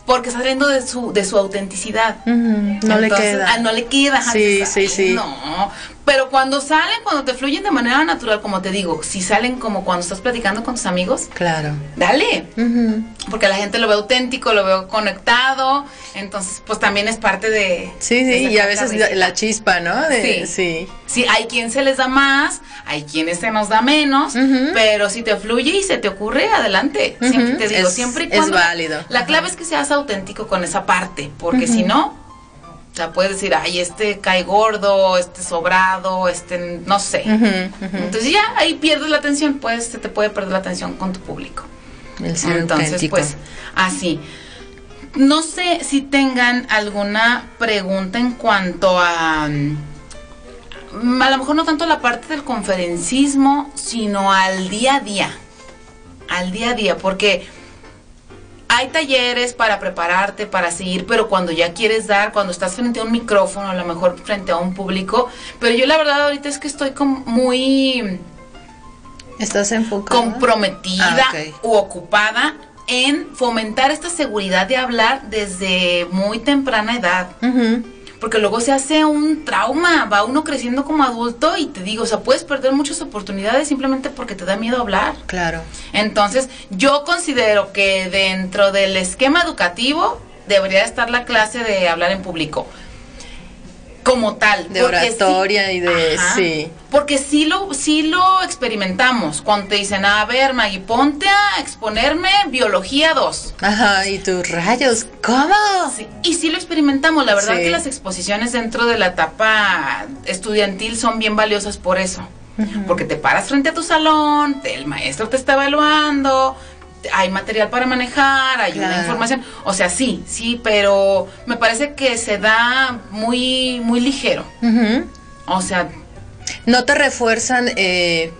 porque está saliendo de su de su autenticidad. No le queda. Ah, no le queda. Sí, sí, sí. No, pero cuando salen, cuando te fluyen de manera natural, como te digo, si salen como cuando estás platicando con tus amigos, claro. Dale. Porque la gente lo ve auténtico, lo veo conectado, entonces pues también es parte de... Sí, sí, y a veces la, chispa, ¿no? sí. sí. Sí, hay quien se les da más, hay quienes se nos da menos, pero si te fluye y se te ocurre, adelante. Siempre te digo, siempre y cuando... Es válido. La clave es que seas auténtico con esa parte, porque si no, o sea, puedes decir, ay, este cae gordo, este sobrado, este, no sé. Entonces ya ahí pierdes la atención, pues te puede perder la atención con tu público. Entonces, pues, así. No sé si tengan alguna pregunta en cuanto a mm, a lo mejor no tanto la parte del conferencismo, sino al día a día. Al día a día, porque hay talleres para prepararte, para seguir, pero cuando ya quieres dar, cuando estás frente a un micrófono, a lo mejor frente a un público, pero yo la verdad ahorita es que estoy como muy... ¿Estás enfocada? Comprometida ah, u ocupada en fomentar esta seguridad de hablar desde muy temprana edad porque luego se hace un trauma, va uno creciendo como adulto y te digo, o sea, puedes perder muchas oportunidades simplemente porque te da miedo hablar. Claro. Entonces, yo considero que dentro del esquema educativo debería estar la clase de hablar en público como tal. De oratoria y de... sí. Porque sí lo, sí lo experimentamos. Cuando te dicen, a ver, Maggie, ponte a exponerme biología 2. Ajá, y tus rayos, ¿cómo? Sí, y sí lo experimentamos. La verdad que las exposiciones dentro de la etapa estudiantil son bien valiosas por eso. Porque te paras frente a tu salón, el maestro te está evaluando, hay material para manejar, hay una información, o sea, sí, sí, pero me parece que se da muy, muy ligero. O sea... No te refuerzan eh,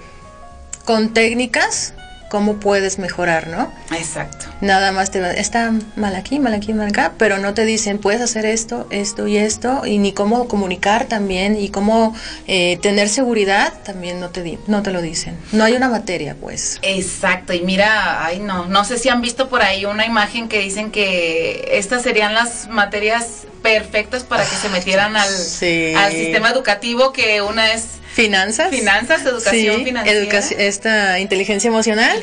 con técnicas cómo puedes mejorar, ¿no? Exacto. Nada más te está mal aquí, mal aquí, mal acá, pero no te dicen puedes hacer esto, esto y esto, y ni cómo comunicar también, y cómo eh, tener seguridad, también no te, no te lo dicen. No hay una materia, pues. Exacto, y mira, ay no, no sé si han visto por ahí una imagen que dicen que estas serían las materias perfectas para que se metieran al, al sistema educativo, que una es Finanzas. Finanzas, educación financiera. esta inteligencia emocional.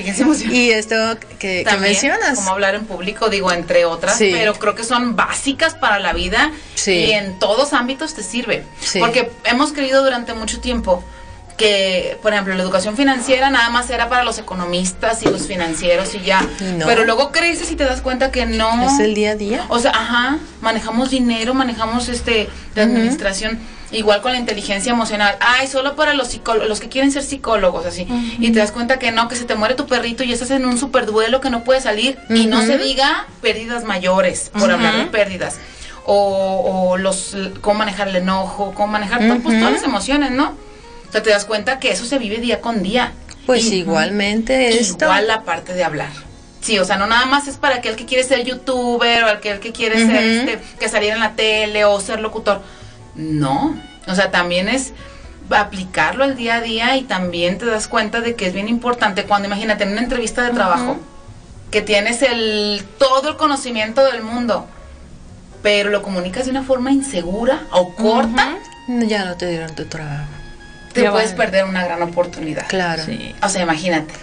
Y esto que, mencionas. Como hablar en público, digo, entre otras, pero creo que son básicas para la vida y en todos ámbitos te sirve. Porque hemos creído durante mucho tiempo que, por ejemplo, la educación financiera nada más era para los economistas y los financieros y ya. Pero luego creces y te das cuenta que no. Es el día a día. O sea, ajá, manejamos dinero, manejamos este, de administración. Igual con la inteligencia emocional. Ay, solo para los los que quieren ser psicólogos, así. Y te das cuenta que no, que se te muere tu perrito y estás en un super duelo que no puede salir. Y no se diga pérdidas mayores, por hablar de pérdidas. O, o, los cómo manejar el enojo, cómo manejar pues, todas las emociones, ¿no? O sea, te das cuenta que eso se vive día con día. Pues igualmente esto. Igual la parte de hablar. Sí, o sea, no nada más es para aquel que quiere ser youtuber o aquel que quiere ser, este, que salir en la tele o ser locutor no, o sea, también es aplicarlo al día a día y también te das cuenta de que es bien importante cuando imagínate en una entrevista de trabajo que tienes el todo el conocimiento del mundo, pero lo comunicas de una forma insegura o corta, ya no te dieron tu trabajo. Te puedes perder una gran oportunidad. Claro. O sea, imagínate.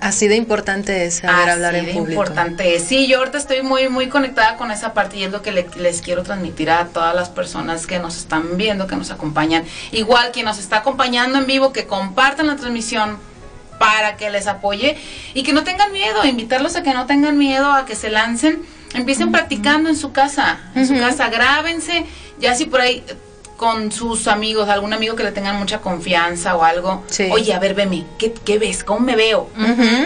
Así de importante es saber hablar en público. importante Sí, yo ahorita estoy muy, muy conectada con esa parte y es lo que les quiero transmitir a todas las personas que nos están viendo, que nos acompañan. Igual quien nos está acompañando en vivo, que compartan la transmisión para que les apoye y que no tengan miedo, invitarlos a que no tengan miedo, a que se lancen, empiecen practicando en su casa, en su casa, grábense, ya si por ahí con sus amigos, algún amigo que le tengan mucha confianza o algo. Oye, a ver, veme, ¿qué, ves? ¿Cómo me veo?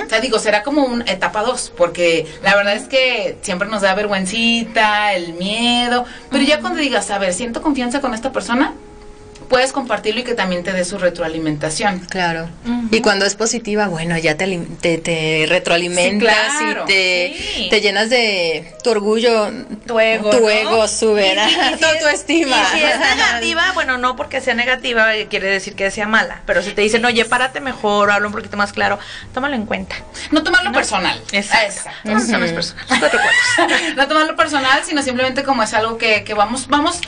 O sea, digo, será como una etapa dos, porque la verdad es que siempre nos da vergüencita, el miedo, pero ya cuando digas, a ver, siento confianza con esta persona, puedes compartirlo y que también te dé su retroalimentación. Claro. Y cuando es positiva, bueno, ya te, te, retroalimentas y te, te, llenas de tu orgullo, tu ego, tu ego sube, tu estima. Y si es negativa, bueno, no porque sea negativa quiere decir que sea mala, pero si te dicen, oye, párate mejor, habla un poquito más claro, tómalo en cuenta. No tomarlo personal. Exacto. No no tomarlo personal, sino simplemente como es algo que, que vamos, vamos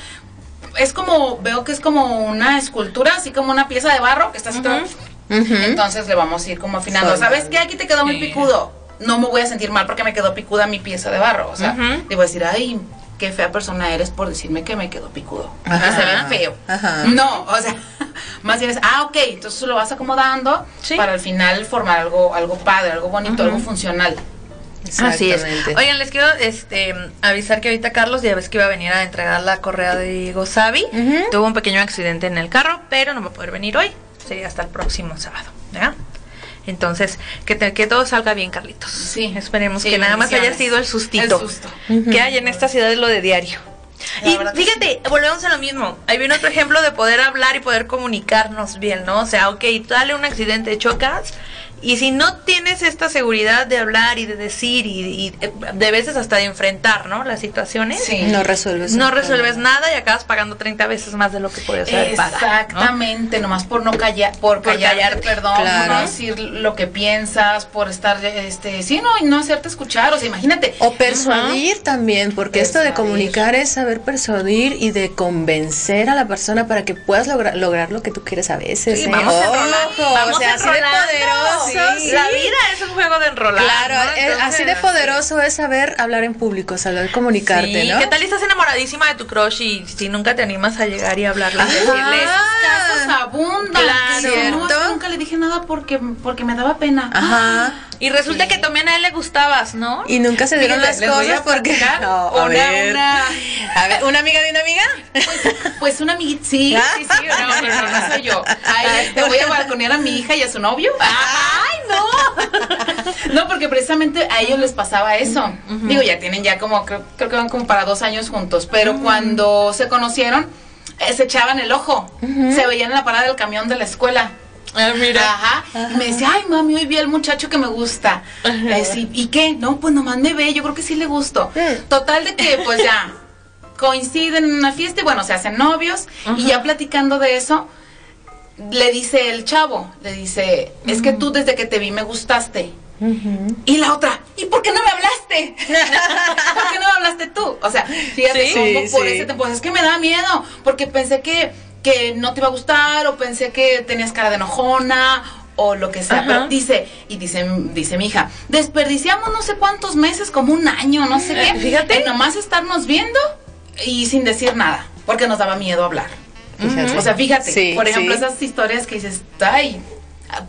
es como, veo que es como una escultura, así como una pieza de barro que está así Entonces le vamos a ir como afinando. ¿Sabes qué? Aquí te quedó muy picudo. No me voy a sentir mal porque me quedó picuda mi pieza de barro. O sea, te voy a decir, ay, qué fea persona eres por decirme que me quedó picudo. Que se ve feo. No, o sea, más bien es, ah, ok, entonces lo vas acomodando para al final formar algo, algo padre, algo bonito, algo funcional. Así es. Oigan, les quiero este, avisar que ahorita Carlos ya ves que iba a venir a entregar la correa de Gozabi. Tuvo un pequeño accidente en el carro, pero no va a poder venir hoy. Sería hasta el próximo sábado. Entonces, que, que todo salga bien, Carlitos. Sí. Esperemos que nada más haya sido el sustito. Que hay en esta ciudad es lo de diario. y fíjate, volvemos a lo mismo. Ahí viene otro ejemplo de poder hablar y poder comunicarnos bien, ¿no? O sea, ok, dale un accidente, chocas, y si no tienes esta seguridad de hablar y de decir y, de veces hasta de enfrentar, ¿no? Las situaciones. No resuelves. No resuelves nada y acabas pagando 30 veces más de lo que puedes haber Exactamente, nomás por no callar, por, callar, perdón, por no decir lo que piensas, por estar, este, sí, no, y no hacerte escuchar, o sea, imagínate. O persuadir también, porque esto de comunicar es saber persuadir y de convencer a la persona para que puedas lograr, lograr lo que tú quieres a veces. ¿eh? vamos a vamos o sea, así de poderoso la vida es un juego de enrolar. Claro, así de poderoso es saber hablar en público, saber comunicarte, ¿no? ¿Qué tal estás enamoradísima de tu crush y si nunca te animas a llegar y hablarle, decirles? casos abundan. Claro. nunca le dije nada porque, porque me daba pena. Ajá. Y resulta que también a él le gustabas, ¿no? Y nunca se dieron las cosas porque no, una, una, a ver, una amiga de una amiga. Pues, pues una amiguita, sí, sí, sí, no, no, no, no soy yo. Ay, te voy a balconear a mi hija y a su novio. Ay, no. No, porque precisamente a ellos les pasaba eso. Digo, ya tienen ya como creo, creo, que van como para dos años juntos, pero cuando se conocieron eh, se echaban el ojo, se veían en la parada del camión de la escuela. Ah, mira. Ajá. Me decía, ay, mami, hoy vi al muchacho que me gusta. ¿Y qué? No, pues nomás me ve, yo creo que sí le gustó. Total de que, pues ya, coinciden en una fiesta y bueno, se hacen novios. Y ya platicando de eso, le dice el chavo, le dice, es que tú desde que te vi me gustaste. Y la otra, ¿y por qué no me hablaste? ¿Por qué no me hablaste tú? O sea, fíjate por ese tiempo, es que me da miedo, porque pensé que que no te iba a gustar o pensé que tenías cara de enojona o lo que sea. Pero dice, y dice, dice mi hija, desperdiciamos no sé cuántos meses, como un año, no sé qué. Fíjate. nomás estarnos viendo y sin decir nada, porque nos daba miedo hablar. O sea, fíjate, por ejemplo, esas historias que dices, ay,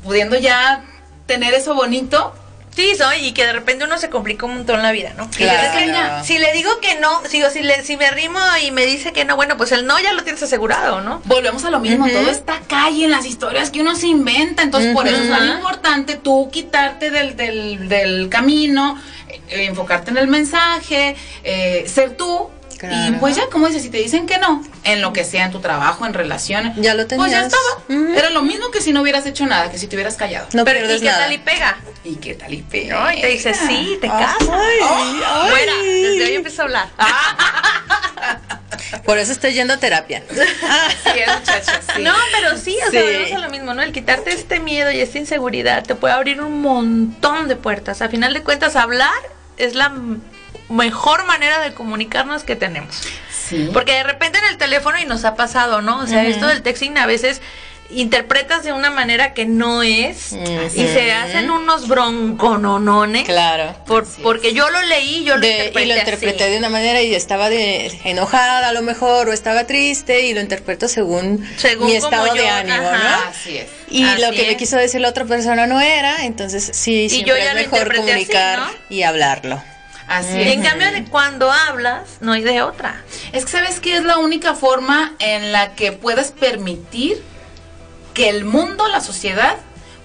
pudiendo ya tener eso bonito, Sí, y que de repente uno se complica un montón la vida, ¿no? Claro. si le digo que no, si, si, le, si me arrimo y me dice que no, bueno, pues el no ya lo tienes asegurado, ¿no? Volvemos a lo mismo, todo está calle en las historias que uno se inventa, entonces por eso es tan importante tú quitarte del, del, del camino, eh, enfocarte en el mensaje, eh, ser tú y pues ya, como dices, si te dicen que no, en lo que sea, en tu trabajo, en relaciones, ya lo tenías. pues ya estaba. Era lo mismo que si no hubieras hecho nada, que si te hubieras callado. No Pero ¿y qué tal y pega? ¿Y qué tal y pega? Y te dice, sí, te casas. Oh, fuera, desde hoy empiezo a hablar. Por eso estoy yendo a terapia. sí, muchachos, sí. No, pero sí, o sea, volvemos a lo mismo, ¿no? El quitarte este miedo y esta inseguridad te puede abrir un montón de puertas. A final de cuentas, hablar es la mejor manera de comunicarnos que tenemos. Sí. Porque de repente en el teléfono y nos ha pasado, ¿no? O sea, esto del texting a veces interpretas de una manera que no es y se hacen unos broncononones. Claro. Por, porque yo lo leí, yo lo interpreté. Y lo interpreté de una manera y estaba de, enojada a lo mejor o estaba triste y lo interpreto según, mi estado de ánimo, ¿no? Así es. Y lo que me quiso decir la otra persona no era, entonces sí, siempre yo ya es mejor comunicar y hablarlo. Así En cambio de cuando hablas, no hay de otra. Es que sabes que es la única forma en la que puedes permitir que el mundo, la sociedad,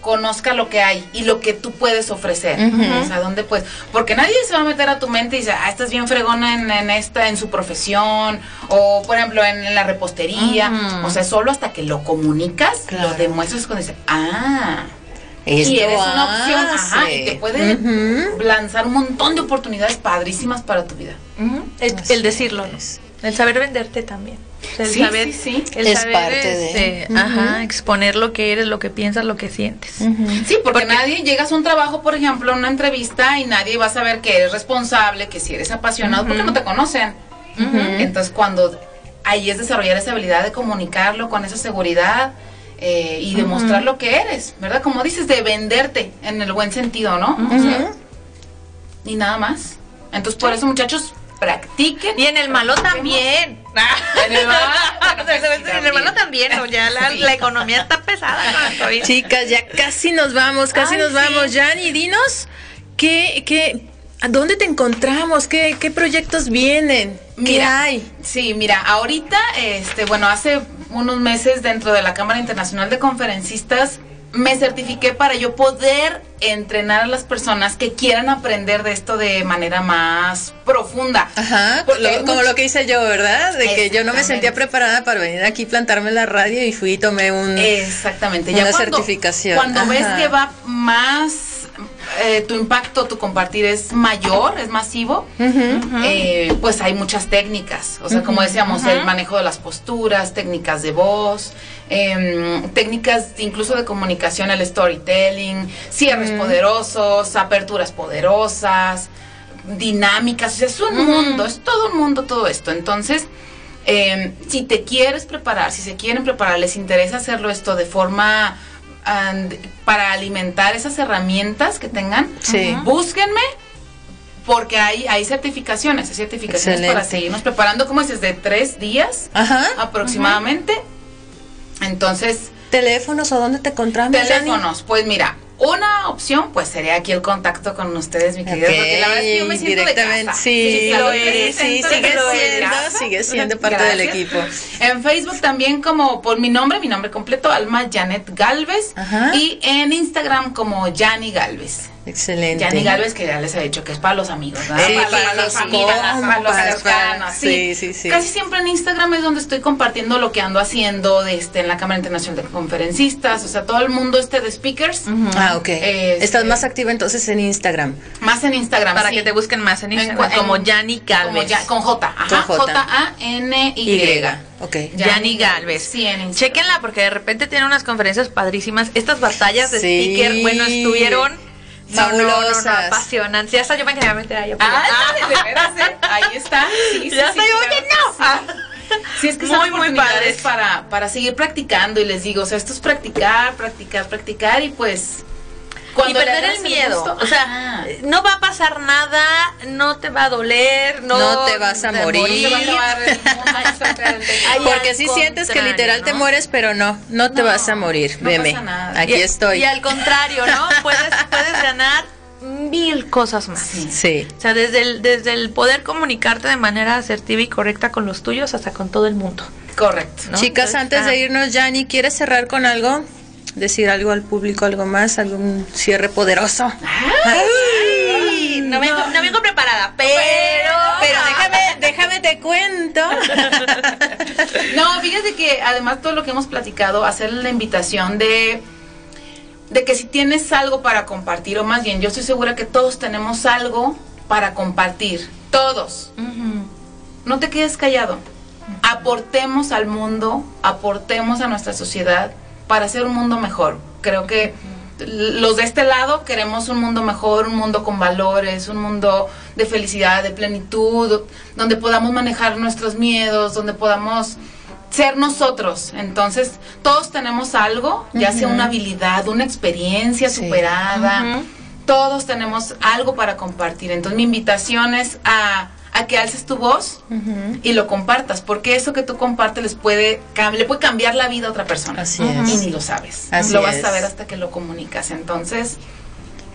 conozca lo que hay y lo que tú puedes ofrecer. O sea, dónde puedes. Porque nadie se va a meter a tu mente y dice, ah, estás bien fregona en, esta, en su profesión, o por ejemplo en, la repostería. O sea, solo hasta que lo comunicas, lo demuestras cuando dices, ah. Y eres una opción, ajá, y te puede lanzar un montón de oportunidades padrísimas para tu vida. el, decirlo, el saber venderte también. El sí, saber, sí, El es saber este, ajá, exponer lo que eres, lo que piensas, lo que sientes. Sí, porque, nadie llegas a un trabajo, por ejemplo, a una entrevista y nadie va a saber que eres responsable, que si eres apasionado, porque no te conocen. Entonces, cuando ahí es desarrollar esa habilidad de comunicarlo con esa seguridad eh, y demostrar lo que eres, ¿verdad? Como dices, de venderte en el buen sentido, ¿no? y nada más. Entonces, por eso, muchachos, practiquen. Y en el malo también. en el malo, también, ya la, economía está pesada. Chicas, ya casi nos vamos, casi nos vamos. Yani, dinos, ¿qué, qué, ¿a dónde te encontramos? ¿Qué, qué proyectos vienen? ¿Qué hay? Sí, mira, ahorita, este, bueno, hace unos meses dentro de la Cámara Internacional de Conferencistas me certifiqué para yo poder entrenar a las personas que quieran aprender de esto de manera más profunda. Ajá, como lo que hice yo, ¿verdad? De que yo no me sentía preparada para venir aquí, plantarme en la radio y fui y tomé un, Exactamente. una certificación. Cuando ves que va más eh, tu impacto, tu compartir es mayor, es masivo, eh, pues hay muchas técnicas. O sea, como decíamos, el manejo de las posturas, técnicas de voz, em, técnicas incluso de comunicación, el storytelling, cierres poderosos, aperturas poderosas, dinámicas. O sea, es un mundo, es todo un mundo todo esto. Entonces, em, si te quieres preparar, si se quieren preparar, les interesa hacerlo esto de forma para alimentar esas herramientas que tengan, búsquenme porque hay, hay certificaciones, hay certificaciones para seguirnos preparando, como es desde tres días aproximadamente. Entonces... ¿Teléfonos o dónde te encontramos? Teléfonos, pues mira, una opción, pues sería aquí el contacto con ustedes, mi querida, porque la verdad es que yo me siento de casa. Sí, lo eres, sí, sigue siendo, sigue siendo parte del equipo. En Facebook también como por mi nombre, mi nombre completo, Alma Janet Galvez, y en Instagram como Jani Galvez. Excelente. Yanni Galvez, que ya les he dicho que es para los amigos, ¿verdad? Sí, para, los amigos, para los cercanos. Sí. sí, sí, Casi siempre en Instagram es donde estoy compartiendo lo que ando haciendo de este, en la Cámara Internacional de Conferencistas, o sea, todo el mundo este de speakers. Ah, ok. Este, Estás más activa entonces en Instagram. Más en Instagram, Para que te busquen más en Instagram, como Yanni Galvez. con J, ajá, J-A-N-Y. Ok. Yanni Galvez. Sí, en Chequenla porque de repente tiene unas conferencias padrísimas. Estas batallas de speaker, bueno, estuvieron Fabulosas. No, no, no, apasionantes. Ya hasta yo me quería meter ahí. Ah, ah. ahí está. Sí, ya sí, yo, que no. Sí, es que muy, muy padres para, para seguir practicando y les digo, o sea, esto es practicar, practicar, practicar y pues y perder el miedo. o sea, no va a pasar nada, no te va a doler, no, te vas a morir. Porque si sientes que literal te mueres, pero no, no te vas a morir. Veme, aquí estoy. Y al contrario, ¿no? puedes, puedes ganar mil cosas más. Sí. O sea, desde el, desde el poder comunicarte de manera asertiva y correcta con los tuyos hasta con todo el mundo. Correcto. Chicas, antes de irnos, Jani, ¿quieres cerrar con algo? Decir algo al público, algo más, algún cierre poderoso. no, vengo, no vengo preparada, pero, pero déjame, déjame te cuento. no, fíjate que además todo lo que hemos platicado, hacer la invitación de de que si tienes algo para compartir, o más bien, yo estoy segura que todos tenemos algo para compartir, todos. No te quedes callado. Aportemos al mundo, aportemos a nuestra sociedad para hacer un mundo mejor. Creo que los de este lado queremos un mundo mejor, un mundo con valores, un mundo de felicidad, de plenitud, donde podamos manejar nuestros miedos, donde podamos ser nosotros. Entonces, todos tenemos algo, ya sea una habilidad, una experiencia superada. Todos tenemos algo para compartir. Entonces, mi invitación es a a que alces tu voz y lo compartas, porque eso que tú compartes les puede, le puede cambiar la vida a otra persona. Así es. Y ni lo sabes. Así lo vas a saber hasta que lo comunicas. Entonces,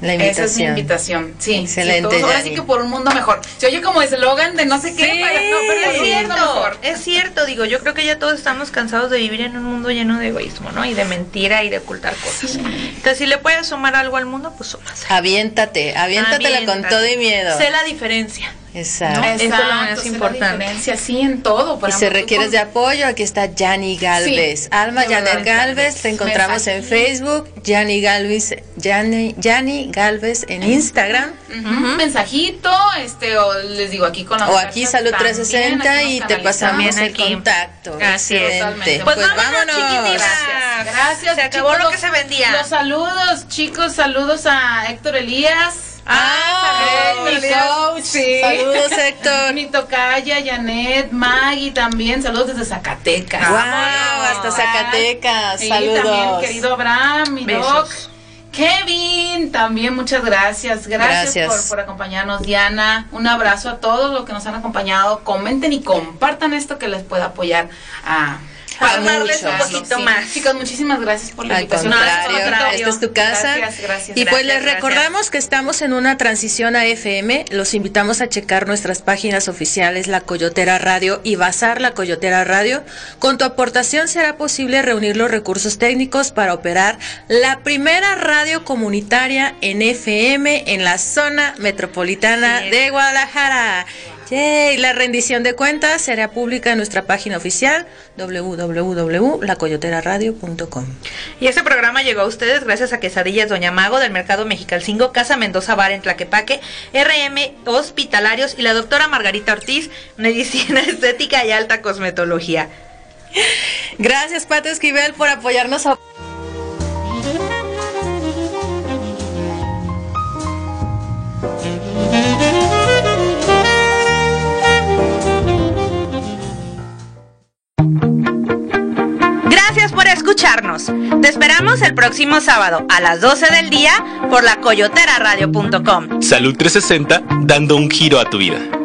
La invitación. Esa es mi invitación. Sí. Excelente. ahora sí que por un mundo mejor. Se oye como eslogan de no sé qué. no, pero es cierto. Es cierto, digo, yo creo que ya todos estamos cansados de vivir en un mundo lleno de egoísmo, ¿no? Y de mentira y de ocultar cosas. Entonces, si le puedes sumar algo al mundo, pues sumas. Aviéntate, aviéntatela con todo y miedo. Sé la diferencia. Exacto. Eso es lo más importante. sí, en todo. y si requieres de apoyo, aquí está Yanni Galvez. Alma Janet Galvez, te encontramos en Facebook, Yanni Galvez, Yanni, Galvez en Instagram. Mensajito, este, o les digo aquí con la O aquí Salud 360 y te pasamos el contacto. Así es. Pues, pues, vámonos. Gracias. Gracias. Se acabó lo que se vendía. Los saludos, chicos, saludos a Héctor Elías. Ah, mi coach. Sí. Saludos, Héctor. mi tocaya, Janet, Maggie también. Saludos desde Zacatecas. Wow, hasta Zacatecas. Saludos. también, querido Abraham, mi doc. Kevin, también muchas gracias. Gracias, Por, por, acompañarnos, Diana. Un abrazo a todos los que nos han acompañado. Comenten y compartan esto que les pueda apoyar a un poquito más. Chicos, muchísimas gracias por la invitación. esta es tu casa. Gracias, gracias. Y pues les recordamos que estamos en una transición a FM. Los invitamos a checar nuestras páginas oficiales, La Coyotera Radio y Bazar La Coyotera Radio. Con tu aportación será posible reunir los recursos técnicos para operar la primera radio comunitaria en FM en la zona metropolitana de Guadalajara. Yay, la rendición de cuentas será pública en nuestra página oficial www.lacoyoteraradio.com. Y este programa llegó a ustedes gracias a Quesadillas Doña Mago del Mercado Mexicalcingo, Casa Mendoza Bar en Tlaquepaque, RM Hospitalarios y la doctora Margarita Ortiz, Medicina Estética y Alta Cosmetología. Gracias, Pato Esquivel, por apoyarnos a... escucharnos. Te esperamos el próximo sábado a las 12 del día por la coyoteraradio.com. Salud 360, dando un giro a tu vida.